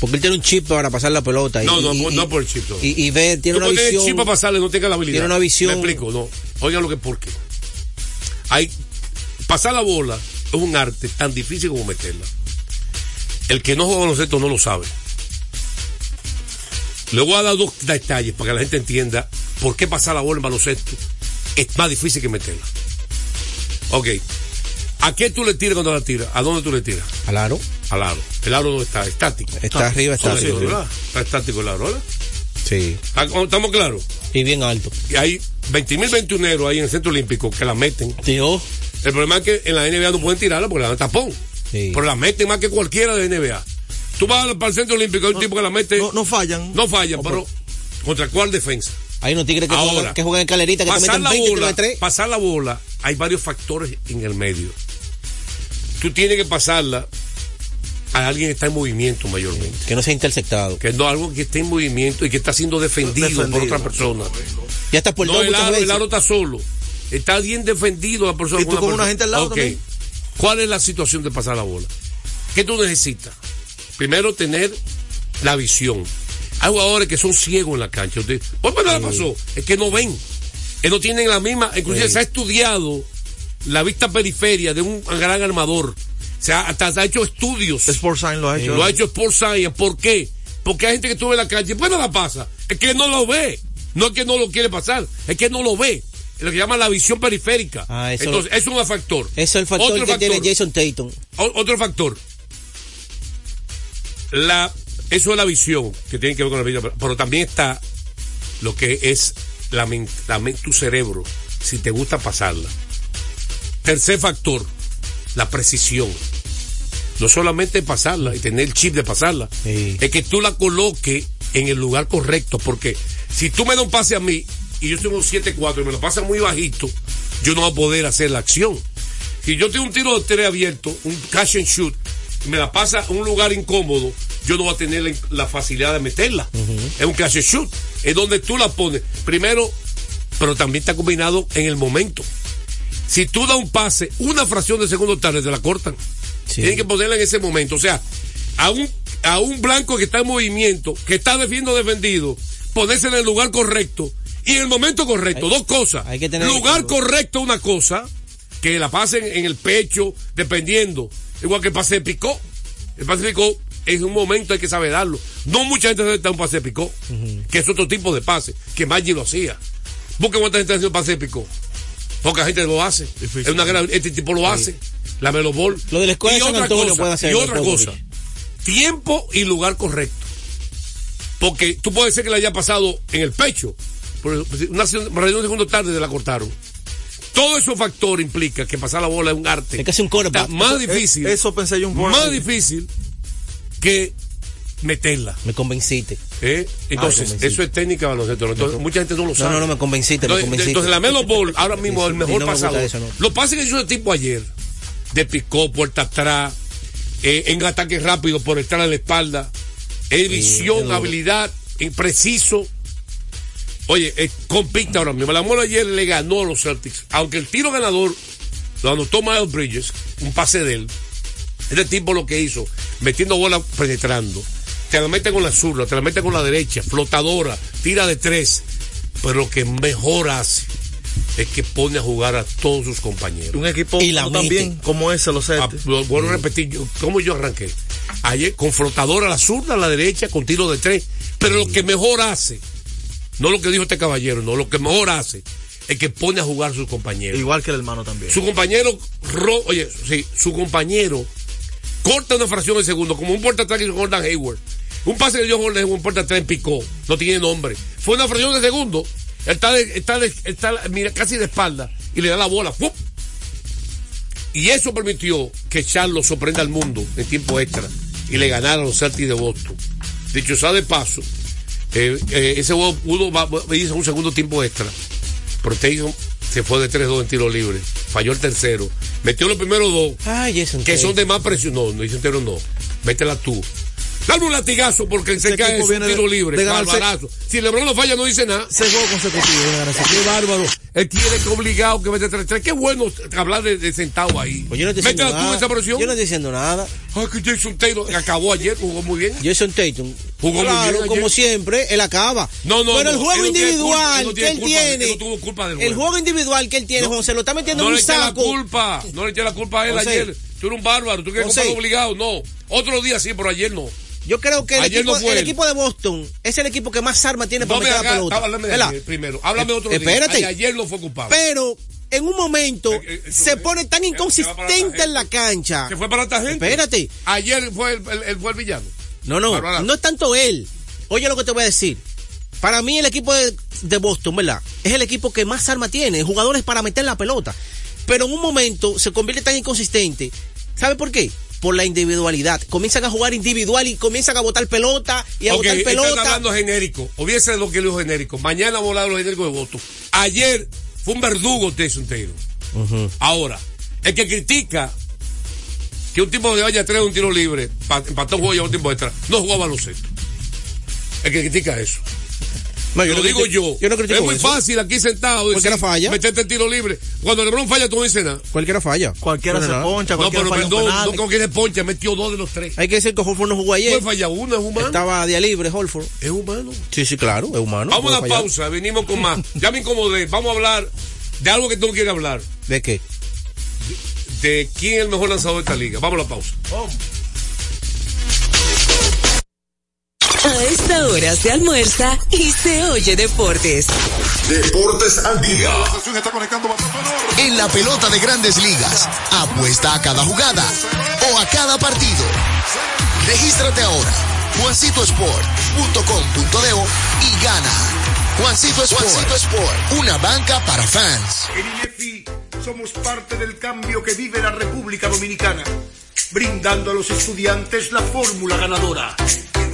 Porque él tiene un chip para pasar la pelota. y- No, no, y, no y- por el chip. no. Y, y ve, tiene Tú una visión. chip para pasarle, no tenga la habilidad. Tiene una visión- Me explico, no. Oigan lo que por qué. Hay, pasar la bola es un arte tan difícil como meterla. El que no juega baloncesto no lo sabe. Le voy a dar dos detalles para que la gente entienda por qué pasar la bola en baloncesto es más difícil que meterla. Ok. ¿A qué tú le tiras cuando la tiras? ¿A dónde tú le tiras? Al aro. Al aro. El aro no está estático. Está arriba, está arriba. ¿verdad? Está estático el aro, ¿verdad? Sí. Ah, ¿Estamos claros? Y bien alto. Y hay 20 mil 21 ahí en el centro olímpico que la meten. Tío. El problema es que en la NBA no pueden tirarla porque la dan tapón. Sí. Pero la meten más que cualquiera de NBA. Tú vas para el centro olímpico, hay un tipo que la mete. No, no fallan. No fallan, pero ¿contra cuál defensa? Hay unos tigres que, Ahora, juegan, que juegan en calerita que te pasar meten la 20 tiros bola, pasar la bola, hay varios factores en el medio. Tú tienes que pasarla a alguien que está en movimiento mayormente. Que no sea interceptado. Que no algo que esté en movimiento y que está siendo defendido, por otra persona. Ya está por No, dos el aro, el aro está solo. Está bien defendido la persona. ¿Y tú con una gente al lado Ok. también? ¿Cuál es la situación de pasar la bola? ¿Qué tú necesitas? Primero, tener la visión. Hay jugadores que son ciegos en la cancha. Usted, ¿Por qué no la pasó? Es que no ven. Que no tienen la misma. Inclusive Sí. se ha estudiado la vista periferia de un gran armador. Se ha, hasta se ha hecho estudios. Sports Science lo ha hecho. Lo ha hecho Sport Science. ¿Por qué? Porque hay gente que estuvo en la calle. Pues no la pasa. Es que no lo ve. No es que no lo quiere pasar. Es que no lo ve. Lo que llaman la visión periférica. Ah, eso- Entonces, eso es un factor. Eso es el factor Otro que tiene factor. Jason Tatum. Otro factor. La, eso es la visión que tiene que ver con la vida, pero, también está lo que es la, la tu cerebro, si te gusta pasarla. Tercer factor, la precisión. no solamente pasarla y tener el chip de pasarla, es que tú la coloques en el lugar correcto, porque si tú me das un pase a mí y yo tengo un 7-4 y me lo pasas muy bajito, yo no voy a poder hacer la acción. Si yo tengo un tiro de tres abierto, un catch and shoot, y me la pasa a un lugar incómodo, yo no voy a tener la, la facilidad de meterla. Es un catch and shoot, es donde tú la pones. Primero, pero también está combinado en el momento. Si tú das un pase, una fracción de segundo tarde te la cortan. Tienen que ponerla en ese momento. O sea, a un, a un blanco que está en movimiento, que está defendiendo defendido, ponerse en el lugar correcto y en el momento correcto. Dos cosas. lugar correcto, una cosa, que la pasen en el pecho, dependiendo. Igual que el pase de picó. El pase de picó en un momento hay que saber darlo. No mucha gente sabe dar un pase de picó, que es otro tipo de pase, que Maggi lo hacía. Busca cuánta gente hace un pase de picó. Poca gente lo hace. Es una gran- este tipo lo hace. La melobol. Lo de la escuela y San otra Antonio cosa, puede hacer y otra cosa. Tiempo y lugar correcto. Porque tú puedes ser que le haya pasado en el pecho. Por una de segundo tarde te la cortaron. Todo esos factores implica que pasar la bola es un arte. Es casi un quarterback. Está más Eso- difícil. Eso pensé yo un poco. Más difícil que meterla. Me convenciste. ¿eh? Entonces, Ah, eso es técnica de baloncesto. Entonces, mucha gente no lo No, sabe. no, no, me convenciste, me Entonces, convenciste. entonces, la Melo Ball, ahora mismo, es el mejor no me gusta pasado. eso, no. Lo pasa que hizo de tipo ayer. De picó, puerta atrás, eh, en ataque rápido por estar a la espalda. Es visión, habilidad, eh, preciso. Oye, eh, compite ahora mismo. La Molo ayer le ganó a los Celtics. Aunque el tiro ganador lo anotó Miles Bridges, un pase de él. Este tipo lo que hizo, metiendo bola penetrando. Te la mete con la zurda, te la mete con la derecha, flotadora, tira de tres. Pero lo que mejor hace es que pone a jugar a todos sus compañeros. Un equipo Y la bien como ese, lo sé. Ah, lo vuelvo a repetir, yo- ¿cómo yo arranqué? Ayer con flotadora a la zurda, a la derecha, con tiro de tres. Pero lo que mejor hace, no lo que dijo este caballero, no, lo que mejor hace es que pone a jugar a sus compañeros. Igual que el hermano también. Su compañero, ro- oye, sí, su compañero corta una fracción de segundo, como un puerta atrás que Jordan Hayward. Un pase que dio Jordan Hayward, un puerta atrás en picó, no tiene nombre. Fue una fracción de segundo, está, de- está, de- está mira, casi de espalda y le da la bola. ¡pum! Y eso permitió que Charlo sorprenda al mundo en tiempo extra y le ganara a los Celtics de Boston. Dicho sea de paso, eh, eh, ese juego pudo, hizo un segundo tiempo extra. Tatum se fue de 3-2 en tiro libre. Falló el tercero. Metió los primeros dos, Ay, Jason que son de más presión. No, no dice entero no. Métela tú. Dale un latigazo porque se cae es un de- tiro libre. de. Si LeBron no falla, no dice nada. Juego consecutivo. Qué bárbaro. Él tiene que obligado que mete 3-3. Qué bueno hablar de, de sentado ahí. Pues yo no estoy diciendo nada. esa presión. Yo no estoy diciendo nada. Ay, que Jason Taylor acabó ayer, jugó muy bien. Jason Tatum. Jugó muy bien ayer. como siempre, él acaba. No, no, Pero el no, juego no individual culpa, no que él tiene. él no tuvo culpa del El juego. individual que él tiene, José, lo está metiendo No en le un eché la saco. culpa, no le eché la culpa a él José. ayer. Tú eres un bárbaro, tú quieres comprar obligado, no. Otro día sí, pero ayer no. Yo creo que el, Ayer equipo, no fue el él. equipo de Boston es el equipo que más armas tiene para me meter la pelota. háblame de ayer primero, háblame otro día. espérate. Ay, Ayer no fue culpable. Pero en un momento Eh, eh, se pone tan eh, inconsistente en la cancha. Se fue para esta gente. Espérate. Ayer fue el, el- el- fue el villano. No, no, no es tanto él. Oye lo que te voy a decir. Para mí el equipo de, de Boston, ¿verdad? Es el equipo que más armas tiene, jugadores para meter la pelota. Pero en un momento se convierte tan inconsistente. ¿Sabe por qué? Por la individualidad. Comienzan a jugar individual y comienzan a botar pelota y a Ok, botar están pelota. hablando genérico. Hubiese lo que dijo genérico. Mañana volaron los genéricos de voto. Ayer fue un verdugo Tyson Taylor. Ahora, el que critica que un tipo de vaya a traer un tiro libre, pa- empató un juego y un tiempo extra, no jugaba baloncesto. El que critica eso. No, yo lo no digo critico- yo. yo no critico es muy eso. fácil aquí sentado Cualquiera decir, falla. meterte el tiro libre. Cuando LeBron falla, tú no dices nada. Cualquiera falla. Cualquiera No, se no, no. poncha, No, cualquiera pero falla un perdón, no como que se poncha, metió dos de los tres. Hay que decir que Holford no jugó ayer. Puede fallar uno, es humano. Estaba a día libre, Holford. Es humano. Sí, sí, claro, es humano. Vamos a fallar. pausa, venimos con más. Ya me incomodé. Vamos a hablar de algo que tú no quieres hablar. ¿De qué? De quién es el mejor lanzador de esta liga. Vamos a la pausa. A esta hora se almuerza y se oye deportes. Deportes al día. En la pelota de grandes ligas, apuesta a cada jugada o a cada partido. Regístrate ahora, juancitosport.com.de y gana. Juancito Sport, Juancito Sport, una banca para fans. En INEFI somos parte del cambio que vive la República Dominicana. brindando a los estudiantes la fórmula ganadora.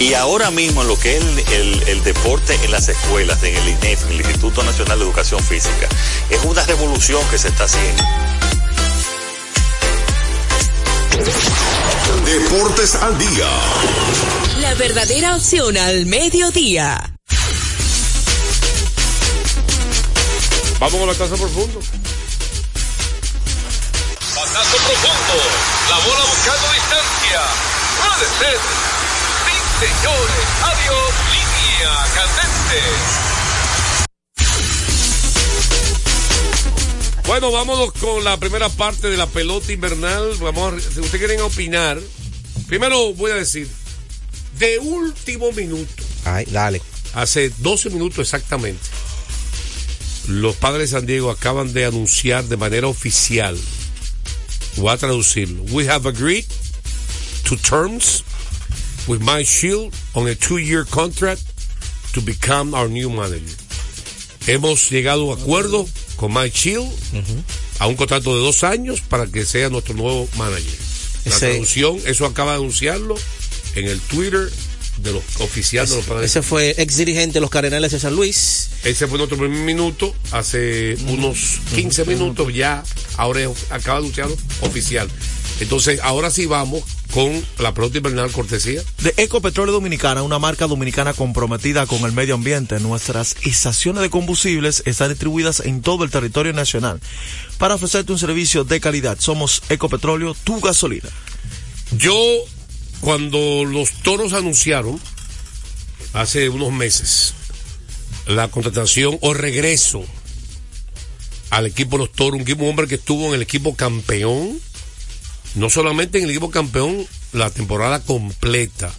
Y ahora mismo en lo que es el, el- el deporte en las escuelas, en el INEF, en el Instituto Nacional de Educación Física, es una revolución que se está haciendo. Deportes al día. La verdadera opción al mediodía. Vamos con la taza profundo. Batazo profundo. La bola buscando distancia. Puede ser. Señores. Adiós. Línea candente. Bueno, vámonos con la primera parte de la pelota invernal. Vamos a, si ustedes quieren opinar, primero voy a decir, de último minuto, Ay, dale. hace 12 minutos exactamente, los padres de San Diego acaban de anunciar de manera oficial, voy a traducirlo, we have agreed to terms with My Shield on a two-year contract to become our new manager. Hemos llegado a acuerdo con Mike Shield a un contrato de dos años para que sea nuestro nuevo manager. La Ese- traducción, eso acaba de anunciarlo en el Twitter de los oficiales de los padres. Ese fue ex dirigente de los Cardenales de San Luis. Ese fue nuestro primer minuto, hace unos 15 minutos ya, ahora es- acaba de anunciarlo oficial. Entonces, ahora sí vamos con la pelota invernal cortesía. De Ecopetróleo Dominicana, una marca dominicana comprometida con el medio ambiente. Nuestras estaciones de combustibles están distribuidas en todo el territorio nacional. Para ofrecerte un servicio de calidad, somos Ecopetróleo, tu gasolina. Yo, cuando los toros anunciaron, hace unos meses, la contratación o regreso al equipo de los toros, un equipo un hombre que estuvo en el equipo campeón, no solamente en el equipo campeón la temporada completa,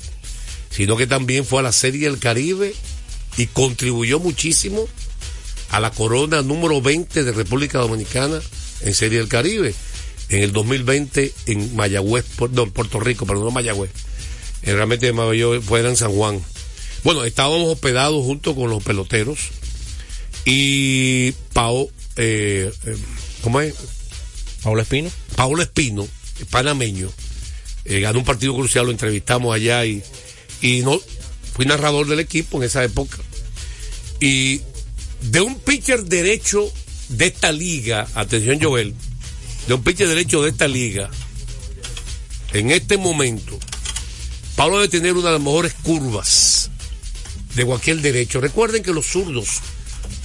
sino que también fue a la Serie del Caribe y contribuyó muchísimo a la corona número 20 de República Dominicana en Serie del Caribe en el 2020 en Mayagüez, no, en Puerto Rico, perdón, no Mayagüez. Realmente Mayagüez fue en San Juan. Bueno, estábamos hospedados junto con los peloteros y Pau, eh, eh, ¿cómo es? Pablo Espino. Paulo Espino, panameño, eh, ganó un partido crucial, lo entrevistamos allá y, y no, fui narrador del equipo en esa época. Y de un pitcher derecho de esta liga, atención Joel, de un pitcher derecho de esta liga, en este momento, Pablo debe tener una de las mejores curvas de cualquier derecho. Recuerden que los zurdos,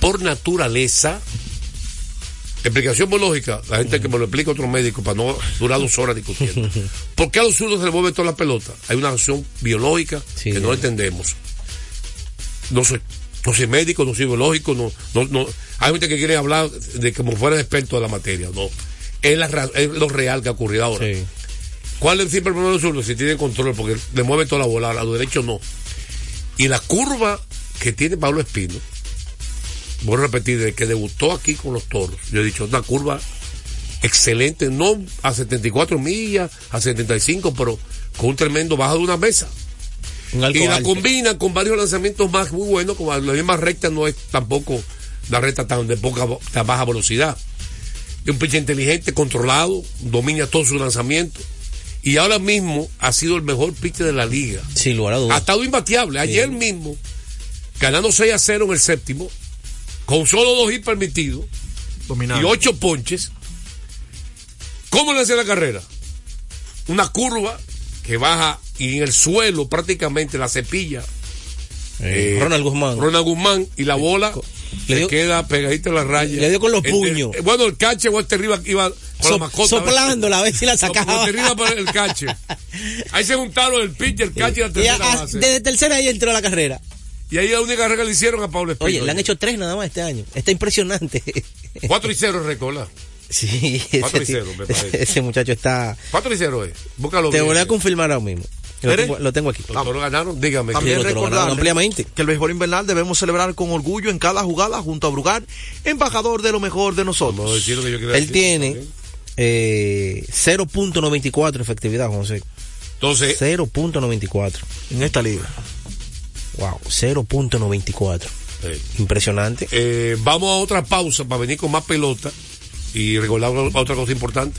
por naturaleza, explicación biológica, la gente que me lo explica otro médico para no durar dos horas discutiendo. ¿Por qué a los zurdos se les mueve toda la pelota? Hay una acción biológica que no entendemos. No soy, no soy médico, no soy biológico, no, no, no. Hay gente que quiere hablar de como fuera experto de la materia, no. Es, la es lo real que ha ocurrido ahora. ¿Cuál es siempre el problema de los zurdos? Si tienen control, porque le mueven toda la bola, a los derechos no. Y la curva que tiene Pablo Espino, voy a repetir, desde que debutó aquí con los toros, yo he dicho, una curva excelente, no a 74 millas, a 75, pero con un tremendo bajo de una mesa. Y la alto. combina con varios lanzamientos más muy buenos, como la misma recta no es tampoco la recta tan de poca tan baja velocidad. Es un pitcher inteligente, controlado, domina todo su lanzamiento. Y ahora mismo ha sido el mejor pitcher de la liga. Sin lugar a dudas. Ha estado imbateable. Ayer mismo, ganando 6 a 0 en el séptimo, con solo dos hits permitidos y ocho ponches. ¿Cómo le hace la carrera? Una curva que baja y en el suelo prácticamente la cepilla. Eh, Ronald Guzmán. Ronald Guzmán y la bola le se queda pegadita a la raya. le dio con los Este, puños. eh, bueno, el cache Walter Rivas iba con la mascota. soplándola, a ver si la sacaba. Walter Rivas para el cache. Ahí se juntaron el pitcher, el cache y la Y tercera a- base. desde tercera ahí entró a la carrera. Y ahí la única carrera que le hicieron a Pablo Espino. Oye, le han hecho tres nada más este año. Está impresionante. 4 y 0 recola. Sí, 4 y ese, 0, me parece. ese muchacho está. 4 y 0 es. Búscalo Te bien. voy a confirmar ahora mismo. Lo tengo, lo tengo aquí. Toros ganaron, dígame. También lo recordar ampliamente. que el béisbol invernal debemos celebrar con orgullo en cada jugada junto a Brugal, embajador de lo mejor de nosotros. decir lo que yo Él decir. tiene eh, 0.94 efectividad, José. Entonces, 0.94. En esta liga. Wow, 0.94. eh, Impresionante. eh, vamos a otra pausa para venir con más pelota y recordar otra cosa importante.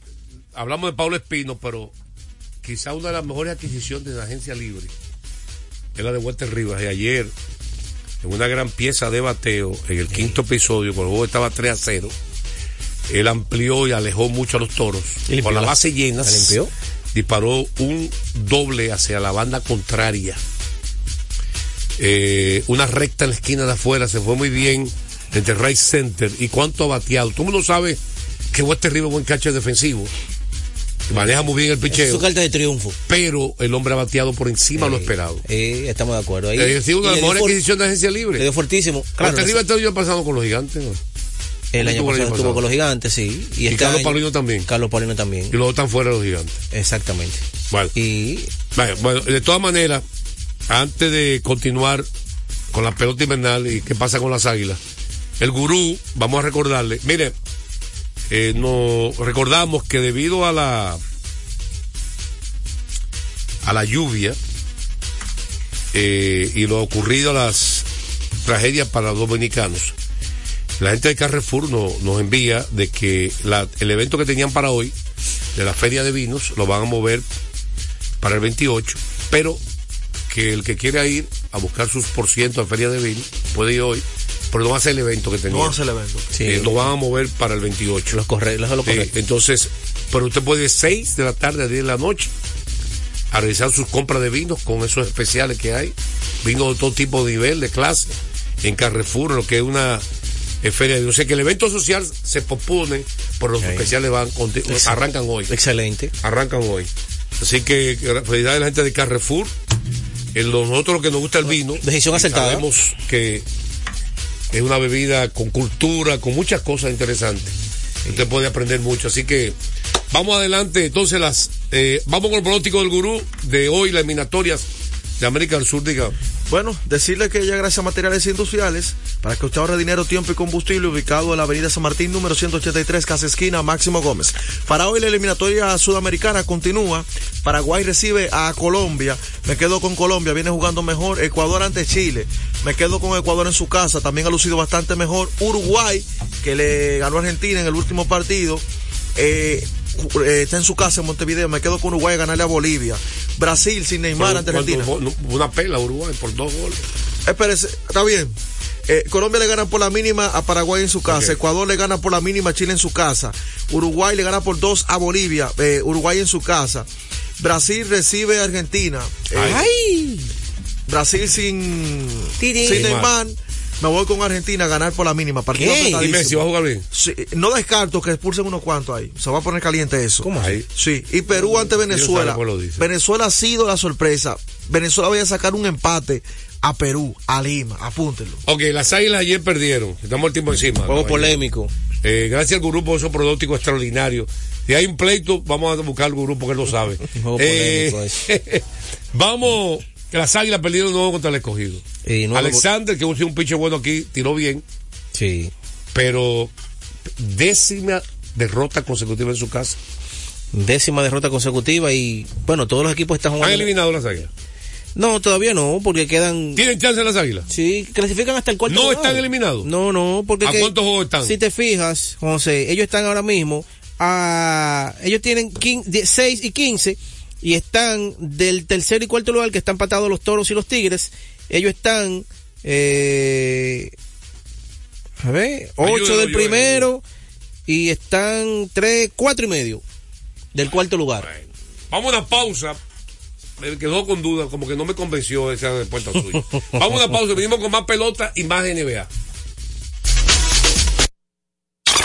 hablamos de Pablo Espino, pero quizá una de las mejores adquisiciones de la agencia libre es la de Walter Rivas. Y ayer, en una gran pieza de bateo, en el quinto episodio, cuando el juego estaba 3 a 0, él amplió y alejó mucho a los toros. Con la base llena, disparó un doble hacia la banda contraria. Eh, una recta en la esquina de afuera, se fue muy bien entre right center. ¿Y cuánto ha bateado? Todo el mundo sabe que Walter Rivas es buen catcher defensivo. Maneja muy bien el Es picheo. su carta de triunfo. Pero el hombre ha bateado por encima de lo Eh, esperado. eh, estamos de acuerdo. Ahí, Es decir, una le for- adquisiciones de agencia Le libre. dio fortísimo. Claro, está el año pasado con los gigantes. ¿no? el año el pasado estuvo con los gigantes, sí. Y, Y este Carlos año- Paulino también. Carlos Paulino también. Y luego están fuera los gigantes. Exactamente. Bueno. Y Bueno, de todas maneras, antes de continuar con la pelota invernal y qué pasa con las águilas, el gurú, vamos a recordarle, mire, eh, nos recordamos que debido a la a la lluvia eh, y lo ocurrido a las tragedias para los dominicanos, la gente de Carrefour no- nos envía de que el evento que tenían para hoy, de la feria de vinos, lo van a mover para el 28, pero que el que quiera ir a buscar sus por ciento a feria de vino puede ir hoy, pero no va a ser el evento que tenía. No hace el evento. Sí. Eh, lo van a mover para el 28. los correctos, lo correcto. entonces, pero usted puede ir 6 de la tarde a 10 de la noche a realizar sus compras de vinos con esos especiales que hay, vinos de todo tipo de nivel, de clase, en Carrefour, lo que es una eh, feria de vinos. O sea que el evento social se pospone, pero los especiales van arrancan hoy. Excelente. Arrancan hoy. Así que felicidades a la gente de Carrefour. En nosotros lo que nos gusta el vino. Decisión acertada. Sabemos que es una bebida con cultura, con muchas cosas interesantes. Usted puede aprender mucho. Así que vamos adelante. Entonces, las eh, vamos con el pronóstico del gurú de hoy, las eliminatorias de América del Sur, diga. Bueno, decirle que ya gracias a Materiales Industriales, para que usted ahorre dinero, tiempo y combustible, ubicado en la avenida San Martín, número 183, casa esquina, Máximo Gómez. Para hoy la eliminatoria sudamericana continúa. Paraguay recibe a Colombia. Me quedo con Colombia, viene jugando mejor. Ecuador ante Chile. Me quedo con Ecuador en su casa, también ha lucido bastante mejor. Uruguay, que le ganó a Argentina en el último partido. Eh, eh, está en su casa en Montevideo, me quedo con Uruguay a ganarle a Bolivia. Brasil sin Neymar ante ¿Cuánto- Argentina. Una pela Uruguay por dos goles. Espérese, está bien. Eh, Colombia le gana por la mínima a Paraguay en su casa. Ecuador le gana por la mínima a Chile en su casa. Uruguay le gana por dos a Bolivia. eh, Uruguay en su casa. Brasil recibe a Argentina. Eh, ¡Ay! Brasil sin, sin Neymar. Neymar. Me voy con Argentina a ganar por la mínima. Partido ¿Qué? Y. Messi va a jugar bien. Sí, no descarto que expulsen unos cuantos ahí. Se va a poner caliente eso. ¿Cómo Ahí. Sí, y Perú ante Venezuela. Venezuela ha sido la sorpresa. Venezuela vaya a sacar un empate a Perú, a Lima, apúntenlo. Ok, las águilas ayer perdieron. Estamos el tiempo encima. Juego polémico. Eh, gracias al grupo, esos pronósticos extraordinarios. Si hay un pleito, vamos a buscar al grupo que él lo sabe. juego Eh, polémico vamos, que las águilas perdieron nuevo contra el escogido. Y Alexander, que es un pinche bueno aquí, tiró bien, Sí. pero décima derrota consecutiva en su casa. Décima derrota consecutiva y bueno, todos los equipos están ¿Han jugando. eliminado las águilas? No, todavía no, porque quedan. ¿Tienen chance las águilas? Sí, clasifican hasta el cuarto ¿No lugar. están eliminados? No, no, porque. ¿A que- cuántos juegos están? Si te fijas, José, ellos están ahora mismo a. Ellos tienen 6 y 15 y están del tercer y cuarto lugar que están empatados los toros y los tigres. Ellos están. Eh, a ver, 8 Ayúdalo, del primero y están 3, 4 y medio del cuarto lugar. Vamos a una pausa. Me quedó con duda, como que no me convenció esa respuesta suya. Vamos a una pausa, venimos con más pelota y más NBA.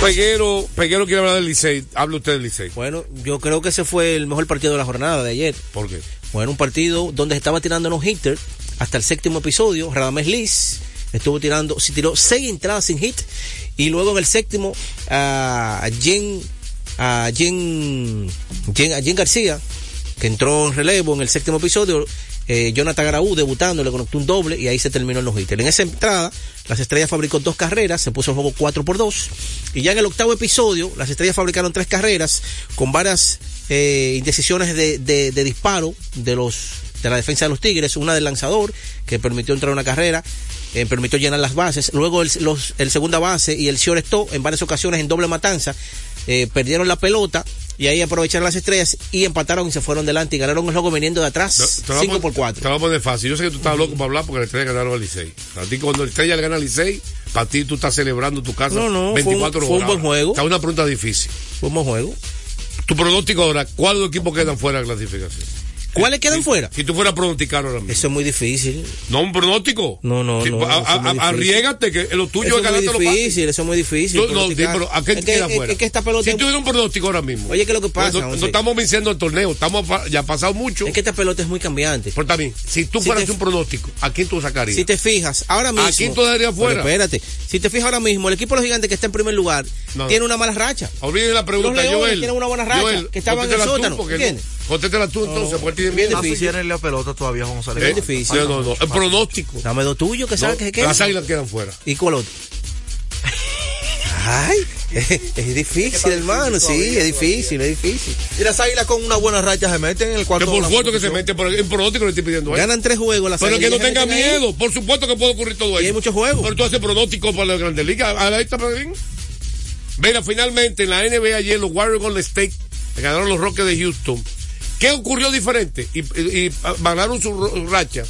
Peguero, Peguero quiere hablar del Licey. Hable usted del Licey. Bueno, yo creo que ese fue el mejor partido de la jornada de ayer. ¿Por qué? Bueno, un partido donde se estaba tirando unos hitters hasta el séptimo episodio. Radamés Liz estuvo tirando, se tiró seis entradas sin hit. Y luego en el séptimo, a Jen, a Jen, Jen, a Jen García, que entró en relevo en el séptimo episodio, eh, Jonathan Garaú debutando, le conectó un doble y ahí se terminó el no hitter. En esa entrada, las estrellas fabricó dos carreras, se puso el juego 4 por 2 y ya en el octavo episodio, las estrellas fabricaron tres carreras con varias eh, indecisiones de, disparo de los de la defensa de los Tigres, una del lanzador que permitió entrar una carrera, eh, permitió llenar las bases, luego el, los, el segunda base y el shortstop en varias ocasiones en doble matanza perdieron la pelota y ahí aprovecharon las estrellas y empataron y se fueron delante y ganaron el juego viniendo de atrás Te lo 5 vamos- por 4. Te vamos poner fácil. Yo sé que tú estás loco para hablar porque la estrella ganaron al Licey. A ti cuando la estrella le gana al Licey, para ti tú estás celebrando tu casa No, no, fue un- 24 fue un horas. buen juego. Está una pregunta difícil. Fue un buen juego. Tu pronóstico ahora, ¿cuáles equipos quedan fuera de la clasificación? ¿Cuáles quedan fuera? Si tú fueras a pronosticar ahora mismo. Eso es muy difícil. No, un pronóstico. No, no, Sí, no. eso es muy. Arriégate que lo tuyo Eso es ganarte es los muy pases. difícil, eso es muy difícil. No, pero ¿a qué Es que- queda es- fuera? es que esta pelota Si es- tuviera un pronóstico ahora mismo. Oye, ¿qué es lo que pasa, No, estamos venciendo el torneo, estamos ya ha pasado mucho. Es que esta pelota es muy cambiante. Pero también, si tú Si fueras te- un pronóstico, ¿a quién tú sacarías? Si te fijas, ahora mismo. ¿A quién tú dejarías Pero fuera? espérate. Si te fijas ahora mismo, el equipo de los gigantes que está en primer lugar No. tiene una mala racha. Olviden la pregunta, Los Joel. tienen una buena racha, Joel, que estaban en el sótano, ¿entiendes? No- Contéstala tú entonces, porque tiene bien miedo. Ah, si tienen la pelota todavía, González. Eh, difícil. No, no, no. El pronóstico. Dame dos tuyos que sabes que quedan. Las águilas quedan fuera. ¿Y cuál otro? Ay, es, es difícil, hermano. Sí, es difícil, es difícil. Y las águilas con una buena racha se meten en el Que cuarto. por de la supuesto que se competición. mete, pero en pronóstico le estoy pidiendo ahí. Ganan tres juegos las Pero que no tenga meten miedo. Por supuesto que puede ocurrir todo eso. Y hay muchos juegos. Pero tú haces pronóstico para la Grandes Ligas. A la esta, Pedrín. Mira, finalmente en la NBA ayer los Warriors Golden State ganaron los Rockets de Houston. ¿Qué ocurrió diferente? Y, y- y ganaron su ro- racha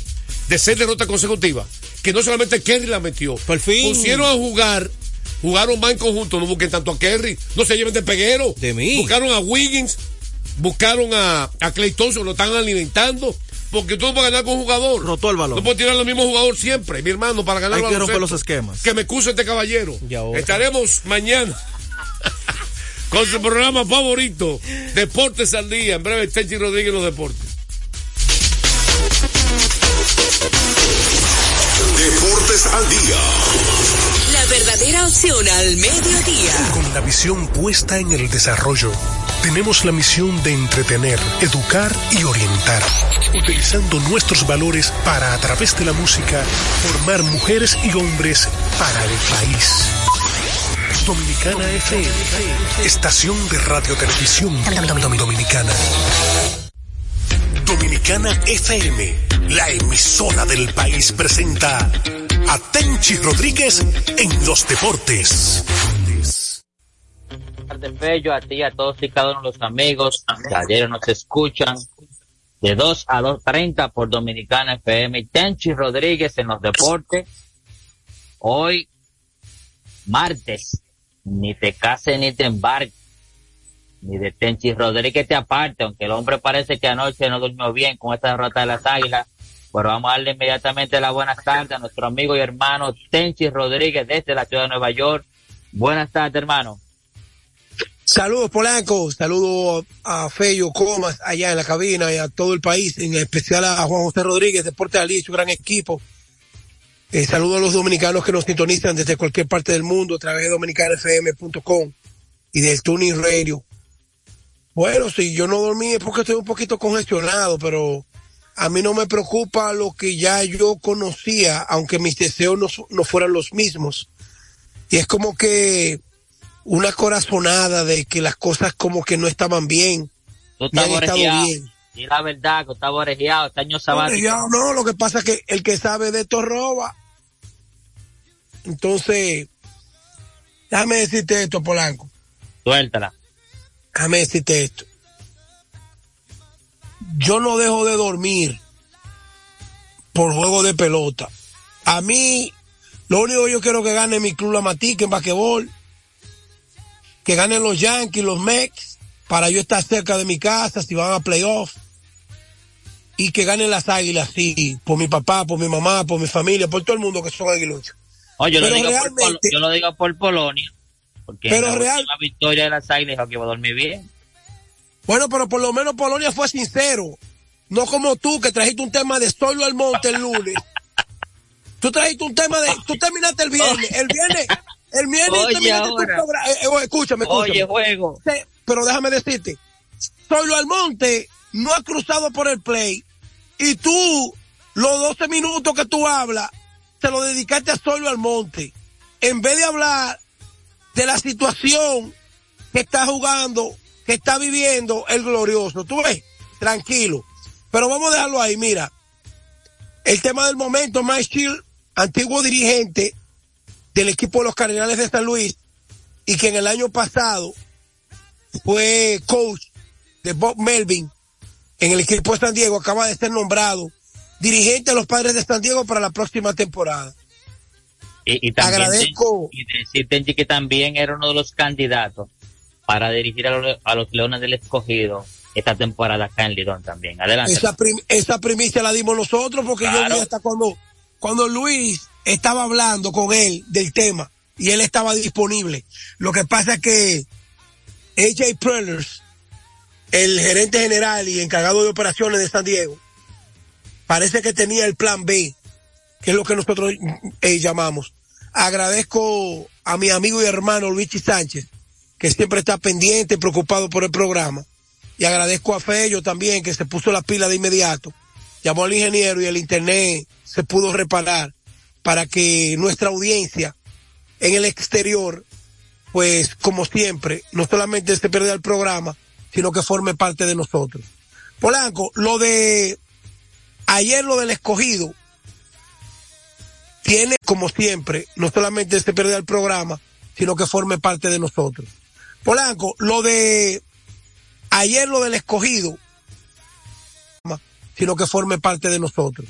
de seis derrotas consecutivas. Que no solamente Kerry la metió. Por fin. Pusieron a jugar, jugaron más en conjunto. No busquen tanto a Kerry. No se lleven de peguero. De mí. Buscaron a Wiggins. Buscaron a, a Clay Thompson. Lo están alimentando. Porque tú no puedes ganar con un jugador. Rotó el balón. No puedes tirar al mismo jugador siempre, mi hermano, para ganar Hay que romper los esquemas. Que me excuse este caballero. Y ahora. Estaremos mañana con su programa favorito, Deportes al Día. En breve, Tenchi Rodríguez los deportes. Deportes al día. La verdadera opción al mediodía. Con la visión puesta en el desarrollo, tenemos la misión de entretener, educar y orientar, utilizando nuestros valores para, a través de la música, formar mujeres y hombres para el país. Dominicana FM, estación de radio televisión dominicana. Dominicana FM, la emisora del país presenta a Tenchi Rodríguez en los deportes. tardes, Bello, a ti, a todos y cada uno de los amigos que nos escuchan de 2 a 2.30 por Dominicana FM. Tenchi Rodríguez en los deportes. Hoy, martes, ni te cases ni te embarques. Ni de Tenchi Rodríguez te aparte, aunque el hombre parece que anoche no durmió bien con esta derrota de las águilas. Pero vamos a darle inmediatamente la buenas tardes a nuestro amigo y hermano Tenchi Rodríguez desde la ciudad de Nueva York. Buenas tardes, hermano. Saludos Polanco, saludos a Fello Comas allá en la cabina y a todo el país, en especial a Juan José Rodríguez, Deporte Ali, su gran equipo. Eh, saludos a los dominicanos que nos sintonizan desde cualquier parte del mundo a través de dominicanafm.com y del Tuning Radio. Bueno, si yo no dormí es porque estoy un poquito congestionado, pero a mí no me preocupa lo que ya yo conocía, aunque mis deseos no, no fueran los mismos. Y es como que una corazonada de que las cosas como que no estaban bien. Estás han estado bien. Y la verdad, que estás orejeado, este año sabático. no, lo que pasa es que el que sabe de esto roba. Entonces, déjame decirte esto, Polanco. Suéltala. Déjame decirte esto. Yo no dejo de dormir por juego de pelota. A mí, lo único que yo quiero que gane mi club La Matica en basquetbol. Que ganen los Yankees, los Mets, para yo estar cerca de mi casa si van a playoff. Y que ganen las águilas, sí, por mi papá, por mi mamá, por mi familia, por todo el mundo que son aguiluchos. Oye, yo, lo digo por, yo lo digo por Polonia. Porque Pero la real- victoria de las águilas que iba a dormir bien. Bueno, pero por lo menos Polonia fue sincero. No como tú, que trajiste un tema de solo al monte el lunes. Tú trajiste un tema de. Tú terminaste el viernes. El viernes. El viernes Oye, terminaste tu programa. Eh, eh, escúchame, escúchame. Oye, juego. Pero déjame decirte. Solo al monte no ha cruzado por el play. Y tú, los 12 minutos que tú hablas, te lo dedicaste a solo al monte. En vez de hablar de la situación que está jugando, que está viviendo el glorioso. Tú ves, tranquilo. Pero vamos a dejarlo ahí, mira. El tema del momento, Mike Shield, antiguo dirigente del equipo de los Cardenales de San Luis, y que en el año pasado fue coach de Bob Melvin en el equipo de San Diego, acaba de ser nombrado dirigente de los padres de San Diego para la próxima temporada. Y, y también Agradezco. Y decir, Tenchi, que también era uno de los candidatos para dirigir a los, a los Leones del Escogido esta temporada acá en Lidón también. Adelante. Esa, prim- esa primicia la dimos nosotros porque Claro. yo vi hasta cuando, cuando Luis estaba hablando con él del tema y él estaba disponible. Lo que pasa es que AJ Prellers, el gerente general y encargado de operaciones de San Diego, parece que tenía el plan B, que es lo que nosotros eh, llamamos. Agradezco a mi amigo y hermano Luigi Sánchez, que siempre está pendiente preocupado por el programa. Y agradezco a Fello también, que se puso la pila de inmediato. Llamó al ingeniero y el internet se pudo reparar para que nuestra audiencia en el exterior, pues como siempre, no solamente se pierda el programa, sino que forme parte de nosotros. Polanco, lo de ayer lo del escogido, tiene como siempre, no solamente se pierde el programa, sino que forme parte de nosotros. Polanco, lo de ayer lo del escogido, sino que forme parte de nosotros.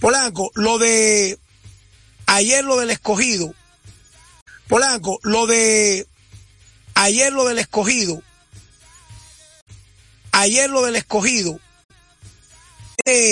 Polanco, lo de ayer lo del escogido, Polanco, lo de ayer lo del escogido, ayer lo del escogido, eh,